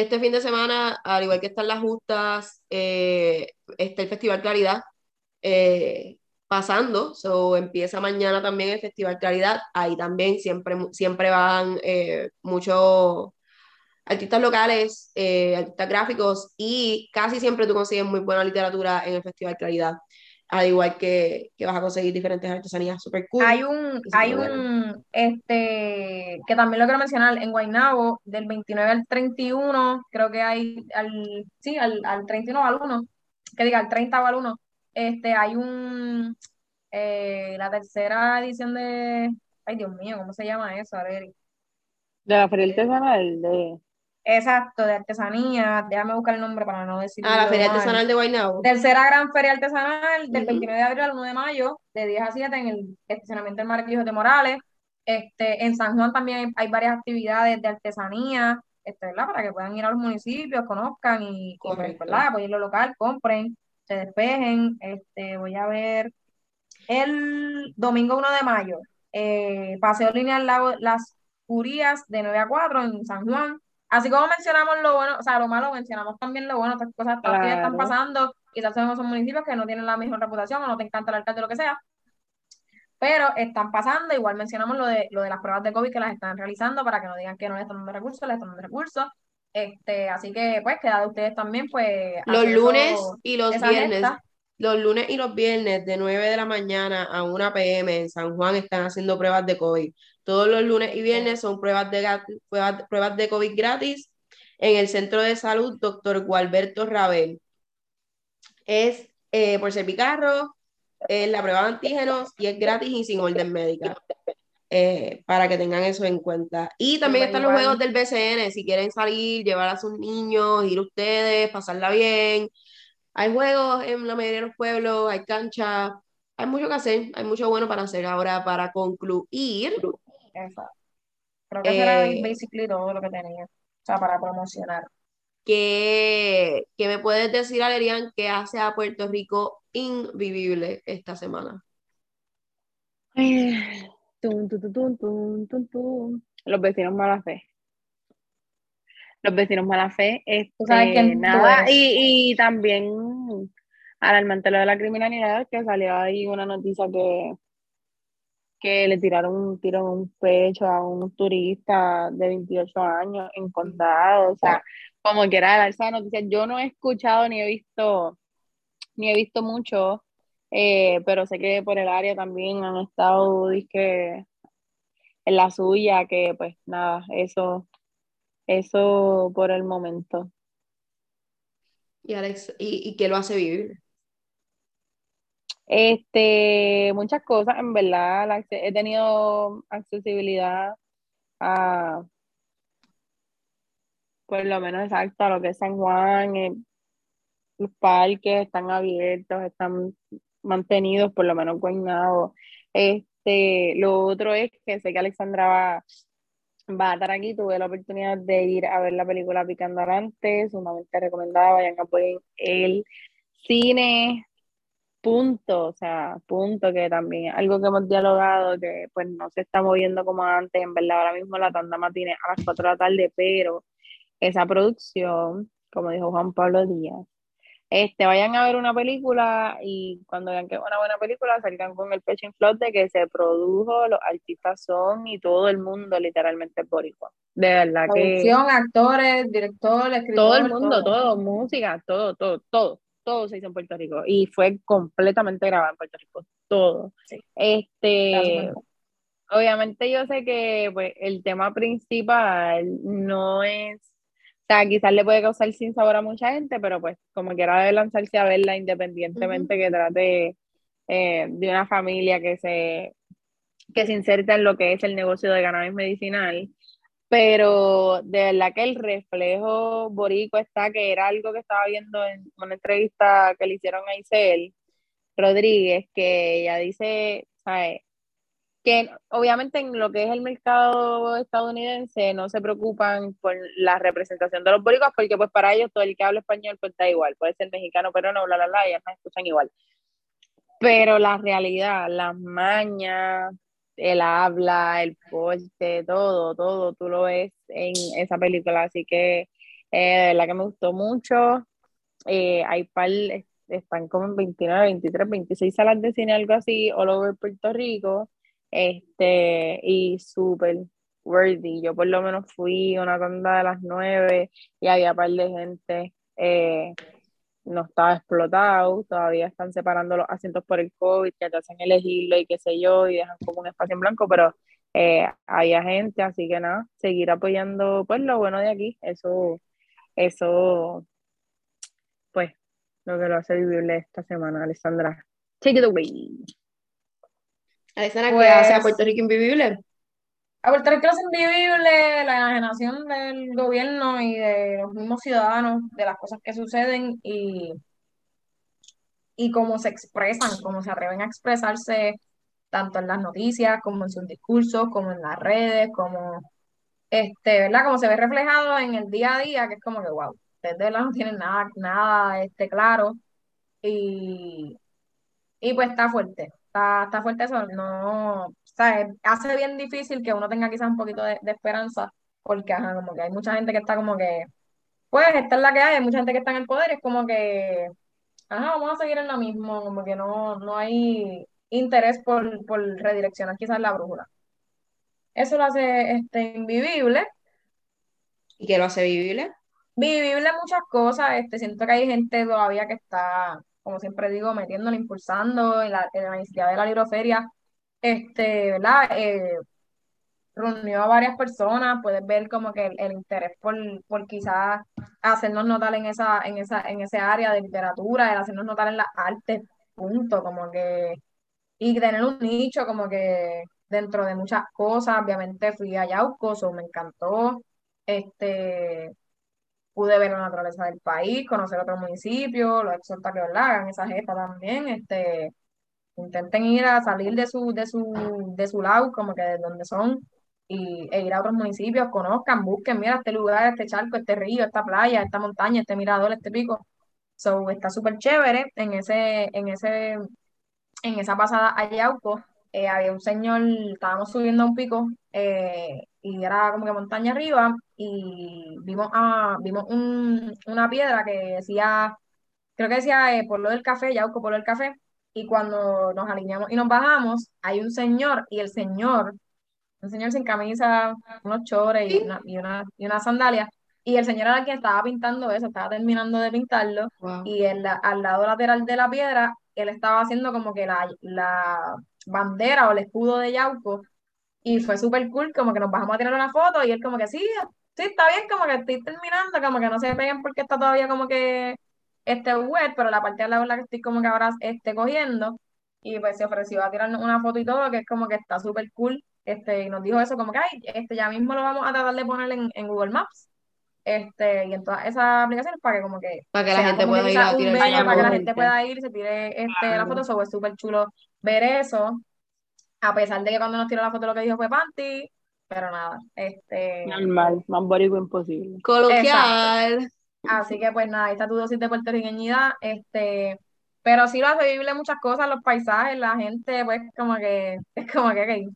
este fin de semana, al igual que están las justas, eh, está el Festival Claridad eh, pasando, so, empieza mañana también el Festival Claridad, ahí también siempre, siempre van eh, muchos artistas locales, artistas gráficos y casi siempre tú consigues muy buena literatura en el Festival Claridad al igual que, que, vas a conseguir diferentes artesanías super cool. Hay un, hay un, este, que también lo quiero mencionar, en Guaynabo, del 29 al 31, creo que hay, al, sí, al, al 31 al 1, que diga el 30 o al 1, este, hay un, eh, la tercera edición de, ay Dios mío, ¿cómo se llama eso? A ver. De la feria artesanal, de... Exacto, de artesanía, déjame buscar el nombre para no decir. Ah, la feria artesanal de Guaynabo. Tercera gran feria artesanal del 29 de abril al 1 de mayo, de 10 a 7 en el estacionamiento del Marquillo de Morales. Este, en San Juan también hay, varias actividades de artesanía, este, ¿verdad? Para que puedan ir a los municipios, conozcan y, compren, ¿verdad? Apoyen lo local, compren, se despejen. Este, voy a ver el domingo 1 de mayo, eh, paseo lineal lago Las Curías de 9 a 4 en San Juan. Así como mencionamos lo bueno, o sea, lo malo, mencionamos también lo bueno, estas cosas todavía están pasando, quizás son esos municipios que no tienen la misma reputación o no te encanta el alcalde o lo que sea, pero están pasando, igual mencionamos lo de, lo de las pruebas de COVID que las están realizando para que no digan que no les están dando recursos, les están dando recursos. Este, así que pues queda de ustedes también pues los lunes y los viernes los lunes y los viernes de 9 de la mañana a 1 pm en San Juan están haciendo pruebas de COVID. Todos los lunes y viernes son pruebas de, pruebas, pruebas de COVID gratis en el Centro de Salud Dr. Gualberto Rabel. Es eh, por ser picarro, es la prueba de antígenos y es gratis y sin orden médica. Eh, para que tengan eso en cuenta. Y también están los juegos del BCN, si quieren salir, llevar a sus niños, ir ustedes, pasarla bien. Hay juegos en la mayoría de los pueblos, hay canchas, hay mucho que hacer, hay mucho bueno para hacer. Ahora, para concluir. Creo que era eh, basically todo lo que tenía, o sea, para promocionar. ¿Qué, qué me puedes decir, Alerian, que hace a Puerto Rico invivible esta semana? Los vecinos mala fe. Los vecinos mala fe. Este, nada, y, y también alarmante lo de la criminalidad, que salió ahí una noticia que, que le tiraron un tiro en un pecho a un turista de 28 años en condado, o sea, como que era esa noticia. Yo no he escuchado ni he visto ni he visto mucho, eh, pero sé que por el área también han estado disque en la suya, que pues nada, eso, eso por el momento. ¿Y Alex, y, qué lo hace vivir? Este, muchas cosas, en verdad, he tenido accesibilidad a, por lo menos exacto, a lo que es San Juan, eh, los parques están abiertos, están mantenidos, por lo menos coinados. Este, lo otro es que sé que Alexandra va, va a estar aquí, tuve la oportunidad de ir a ver la película Picando Adelante, sumamente recomendada, vayan a apoyen el cine, punto, o sea, punto que también algo que hemos dialogado, que pues no se está moviendo como antes, en verdad ahora mismo la tanda tiene a las 4 de la tarde, pero esa producción, como dijo Juan Pablo Díaz, este, vayan a ver una película y cuando vean que es una buena película salgan con el pecho flor de que se produjo, los artistas son y todo el mundo literalmente es boricua. De verdad Producción, actores, directores, escritores. Todo el mundo, todo. música, todo, todo, todo, todo se hizo en Puerto Rico y fue completamente grabado en Puerto Rico, todo. Este, obviamente yo sé que pues, el tema principal no es o sea, quizás le puede causar sin sabor a mucha gente, pero pues como quiera debe lanzarse a verla independientemente que trate eh, de una familia que se, que se inserta en lo que es el negocio de cannabis medicinal. Pero de verdad que el reflejo borico está, que era algo que estaba viendo en una entrevista que le hicieron a Isel Rodríguez, que ella dice, ¿sabes? que obviamente en lo que es el mercado estadounidense no se preocupan por la representación de los boricuas porque pues para ellos todo el que habla español pues igual, puede ser mexicano, pero no, bla, bla, bla, ellos no escuchan igual. Pero la realidad, las mañas, el habla, el porte, todo, todo, tú lo ves en esa película, así que eh, verdad que me gustó mucho. Eh, hay par, están como en 29, 23, 26 salas de cine, algo así, all over Puerto Rico este, y súper worthy. Yo por lo menos fui una tanda de las nueve y había par de gente, eh, no estaba explotado, todavía están separando los asientos por el COVID, que te hacen elegirlo y qué sé yo, y dejan como un espacio en blanco, pero eh, había gente, así que nada, seguir apoyando pues lo bueno de aquí, eso, eso, pues lo que lo hace vivible esta semana, Alessandra. Take it away. Alessandra, Pues- ¿qué hace a Puerto Rico invivible? A Rico es invivible la enajenación del gobierno y de los mismos ciudadanos, de las cosas que suceden y, y cómo se expresan, cómo se atreven a expresarse tanto en las noticias como en sus discursos, como en las redes, como este, ¿verdad? Como se ve reflejado en el día a día, que es como que, wow, ustedes de verdad no tienen nada, nada este, claro y, y pues está fuerte, está, está fuerte eso, no, o sea, hace bien difícil que uno tenga quizás un poquito de, de esperanza, porque ajá, como que hay mucha gente que está como que, pues esta es la que hay, hay mucha gente que está en el poder, es como que, ajá, vamos a seguir en lo mismo, como que no, no hay interés por, por redireccionar quizás la brújula. Eso lo hace este, invivible. ¿Y qué lo hace vivible? Vivible muchas cosas, este, siento que hay gente todavía que está, como siempre digo, metiéndole, impulsando en la, en la iniciativa de la libroferia, este, ¿verdad? Eh, reunió a varias personas, puedes ver como que el, interés por, por quizás hacernos notar en esa, en esa, en ese área de literatura, el hacernos notar en las artes, punto, como que, y tener un nicho como que dentro de muchas cosas, obviamente fui a Yauco, so me encantó, este, pude ver la naturaleza del país, conocer otros municipios, los exhorto a que ¿verdad? hagan esa gesta también, este, intenten ir a salir de su, de su, de su lado, como que de donde son, y, e ir a otros municipios, conozcan, busquen, mira este lugar, este charco, este río, esta playa, esta montaña, este mirador, este pico. So, está súper chévere en ese, en ese, en esa pasada a Yauco, eh, había un señor, estábamos subiendo a un pico, eh, y era como que montaña arriba, y vimos, a, vimos un- una piedra que decía, creo que decía eh, Pueblo del Café, Yauco, Pueblo del Café, y cuando nos alineamos y nos bajamos, hay un señor, y el señor, un señor sin camisa, unos chores y una, y una, y una sandalia, y el señor era quien estaba pintando eso, estaba terminando de pintarlo, Wow. y en la- al lado lateral de la piedra, él estaba haciendo como que la, la bandera o el escudo de Yauco, y fue súper cool, como que nos bajamos a tirar una foto, y él como que sí, sí, está bien, como que estoy terminando, como que no se peguen porque está todavía como que este wet, pero la parte de la la que estoy como que ahora este, cogiendo, y pues se ofreció a tirarnos una foto y todo, que es como que está súper cool, este, y nos dijo eso como que, ay, este, ya mismo lo vamos a tratar de poner en, en Google Maps, este, y en todas esas aplicaciones para que como que Para que la gente pueda ir a tirar medio para que la gente. pueda ir se tire este, la Claro. foto, so, es súper chulo ver eso, a pesar de que cuando nos tiró la foto lo que dijo fue panty, pero nada, este, Normal, más imposible. Coloquial. Así que pues nada, ahí está tu dosis de puertorriqueñidad, este, pero sí lo hace vivible muchas cosas, los paisajes, la gente, pues como que, es como que.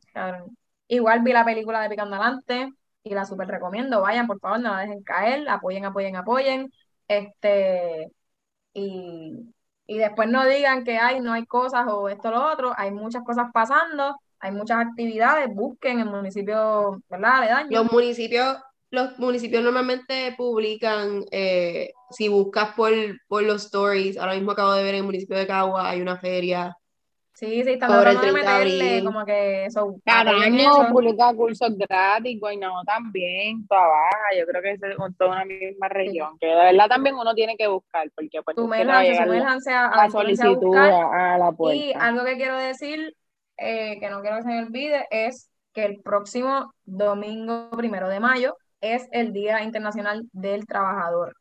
Igual vi la película de Picando Adelante y la súper recomiendo, vayan por favor, no la dejen caer, apoyen, apoyen, apoyen, este, y, y después no digan que hay, no hay cosas o esto o lo otro, hay muchas cosas pasando, hay muchas actividades, busquen el municipio, ¿verdad? Aledaño. Los municipios, los municipios normalmente publican, eh, si buscas por, por los stories, ahora mismo acabo de ver en el municipio de Cagua, hay una feria. Sí, sí, están tratando de 30 de meterle como que eso, Cada año publica cursos gratis, Guaynabo también, toda baja, yo creo que es toda una misma región, que de verdad también uno tiene que buscar, porque pues te va a la, a, la solicitud a, a la Y puerta. algo que quiero decir, eh, que no quiero que se me olvide, es que el próximo domingo primero de mayo es el Día Internacional del Trabajador.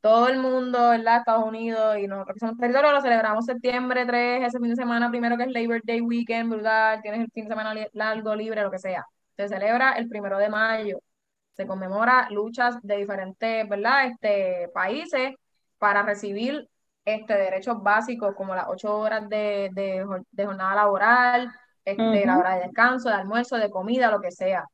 Todo el mundo, ¿verdad? Estados Unidos y nosotros que somos territorio lo celebramos septiembre 3, ese fin de semana primero que es Labor Day Weekend, brutal, tienes el fin de semana largo, libre, lo que sea. Se celebra el primero de mayo. Se conmemora luchas de diferentes, ¿verdad? Este, países para recibir este, derechos básicos como las ocho horas de, de, jor- de jornada laboral, este, la hora de descanso, de almuerzo, de comida, lo que sea.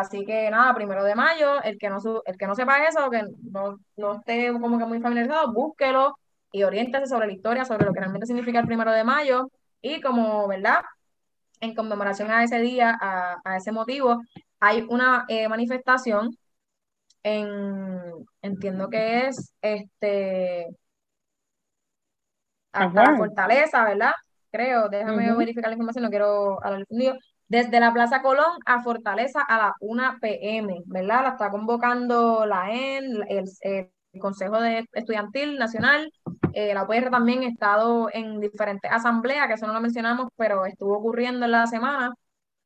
Así que nada, primero de mayo, el que no, el que no sepa eso, que no, no esté como que muy familiarizado, búsquelo y oriéntese sobre la historia, sobre lo que realmente significa el primero de mayo. Y como, ¿verdad? En conmemoración a ese día, a, a ese motivo, hay una eh, manifestación en, entiendo que es este, hasta la Ajá. fortaleza, ¿verdad? Creo, déjame verificar la información, no quiero hablar confundido. Desde la Plaza Colón a Fortaleza a las 1 p.m., ¿verdad? La está convocando la EN, el, el Consejo de Estudiantil Nacional, Eh, la UPR también ha estado en diferentes asambleas, que eso no lo mencionamos, pero estuvo ocurriendo en la semana.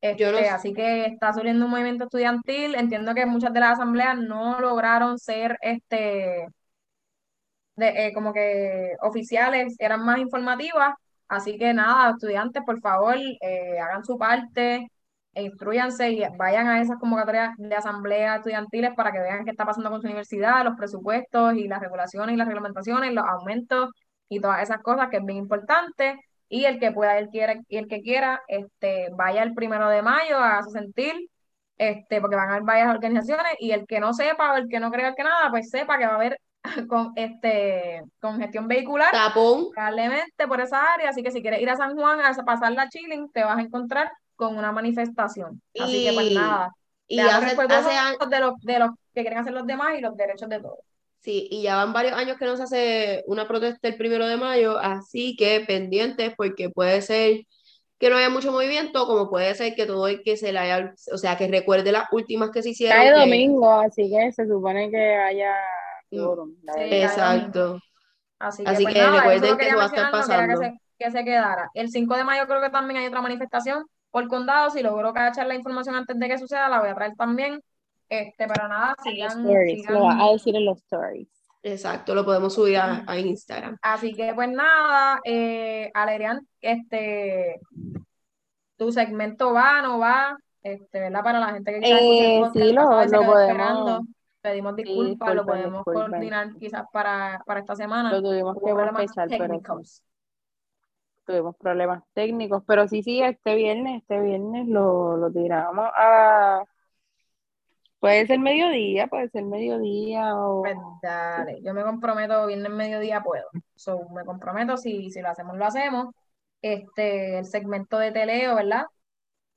Este, así que está subiendo un movimiento estudiantil. Entiendo que muchas de las asambleas no lograron ser este, de, eh, como que oficiales, eran más informativas. Así que nada, estudiantes, por favor, eh, hagan su parte, instruyanse y vayan a esas convocatorias de asambleas estudiantiles para que vean qué está pasando con su universidad, los presupuestos y las regulaciones y las reglamentaciones, los aumentos y todas esas cosas que es bien importante. Y el que pueda, el quiere, y el que quiera, este, vaya el primero de mayo a su sentir, este, porque van a haber varias organizaciones, y el que no sepa o el que no crea que nada, pues sepa que va a haber con este con gestión vehicular probablemente por esa área así que si quieres ir a San Juan a pasar la chilling te vas a encontrar con una manifestación. Así que pues nada. Y hace, hace de los, de los que quieren hacer los demás y los derechos de todos. Sí, y ya van varios años que no se hace una protesta el primero de mayo, así que pendientes porque puede ser que no haya mucho movimiento, como puede ser que todo el que se le haya, o sea, que recuerde las últimas que se hicieron. Cae domingo, así que se supone que haya Exacto. Así que, pues recuerden que, va a estar pasando. Que se, que se quedara. El 5 de mayo creo que también hay otra manifestación por condado. Si logro cachar la información antes de que suceda, la voy a traer también. Este, pero nada, sigan, Lo va a decir en los stories. Exacto, lo podemos subir a, Instagram. Así que pues nada, eh, Alerian, este, tu segmento va, no va, este, ¿verdad? Para la gente que quiera eh, sí, lo, podemos. Pedimos disculpas, lo podemos coordinar quizás para, para esta semana. Lo tuvimos que pero tuvimos problemas técnicos, pero sí, sí, este viernes, este viernes lo, lo tiramos a... Puede ser mediodía, puede ser mediodía o... Pues dale, yo me comprometo, viernes mediodía puedo. So, me comprometo, si, si lo hacemos, lo hacemos. Este, el segmento de teleo, ¿verdad?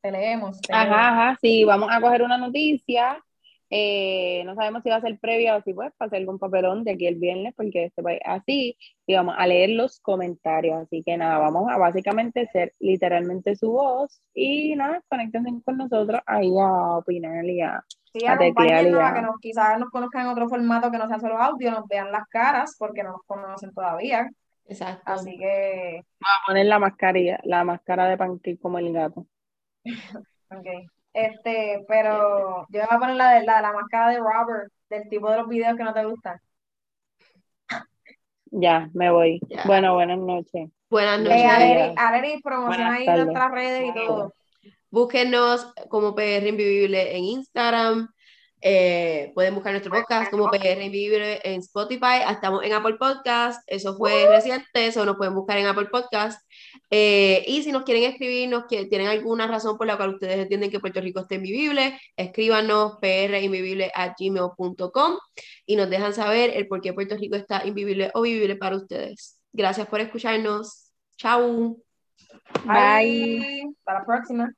Te leemos. Ajá, ajá, sí, vamos a coger una noticia eh, no sabemos si va a ser previa o si pues para hacer algún papelón de aquí el viernes, porque este país así, y vamos a leer los comentarios. Así que nada, vamos a básicamente ser literalmente su voz y nada, conéctense con nosotros ahí a opinar y a. Sí, a, que nos, quizás nos conozcan en otro formato que no sea solo audio, nos vean las caras, porque no nos conocen todavía. Exacto. Así que. Vamos a poner la mascarilla, la máscara de panquí como el gato. ok. Este, pero yo voy a poner la de la, la máscara de Robert, del tipo de los videos que no te gustan. Ya, me voy. Bueno, buenas noches. Buenas noches. Eh, Aleri, promociona ahí nuestras redes y todo. Búsquenos como PR Invivible en Instagram, eh, pueden buscar nuestro podcast como PR Invivible en Spotify. Estamos en Apple Podcast. Eso fue reciente. Eso nos pueden buscar en Apple Podcast. Eh, y si nos quieren escribir, nos que tienen alguna razón por la cual ustedes entienden que Puerto Rico está invivible, escríbanos gmail.com y nos dejan saber el por qué Puerto Rico está invivible o vivible para ustedes. Gracias por escucharnos. Chao. Bye. Hasta la próxima.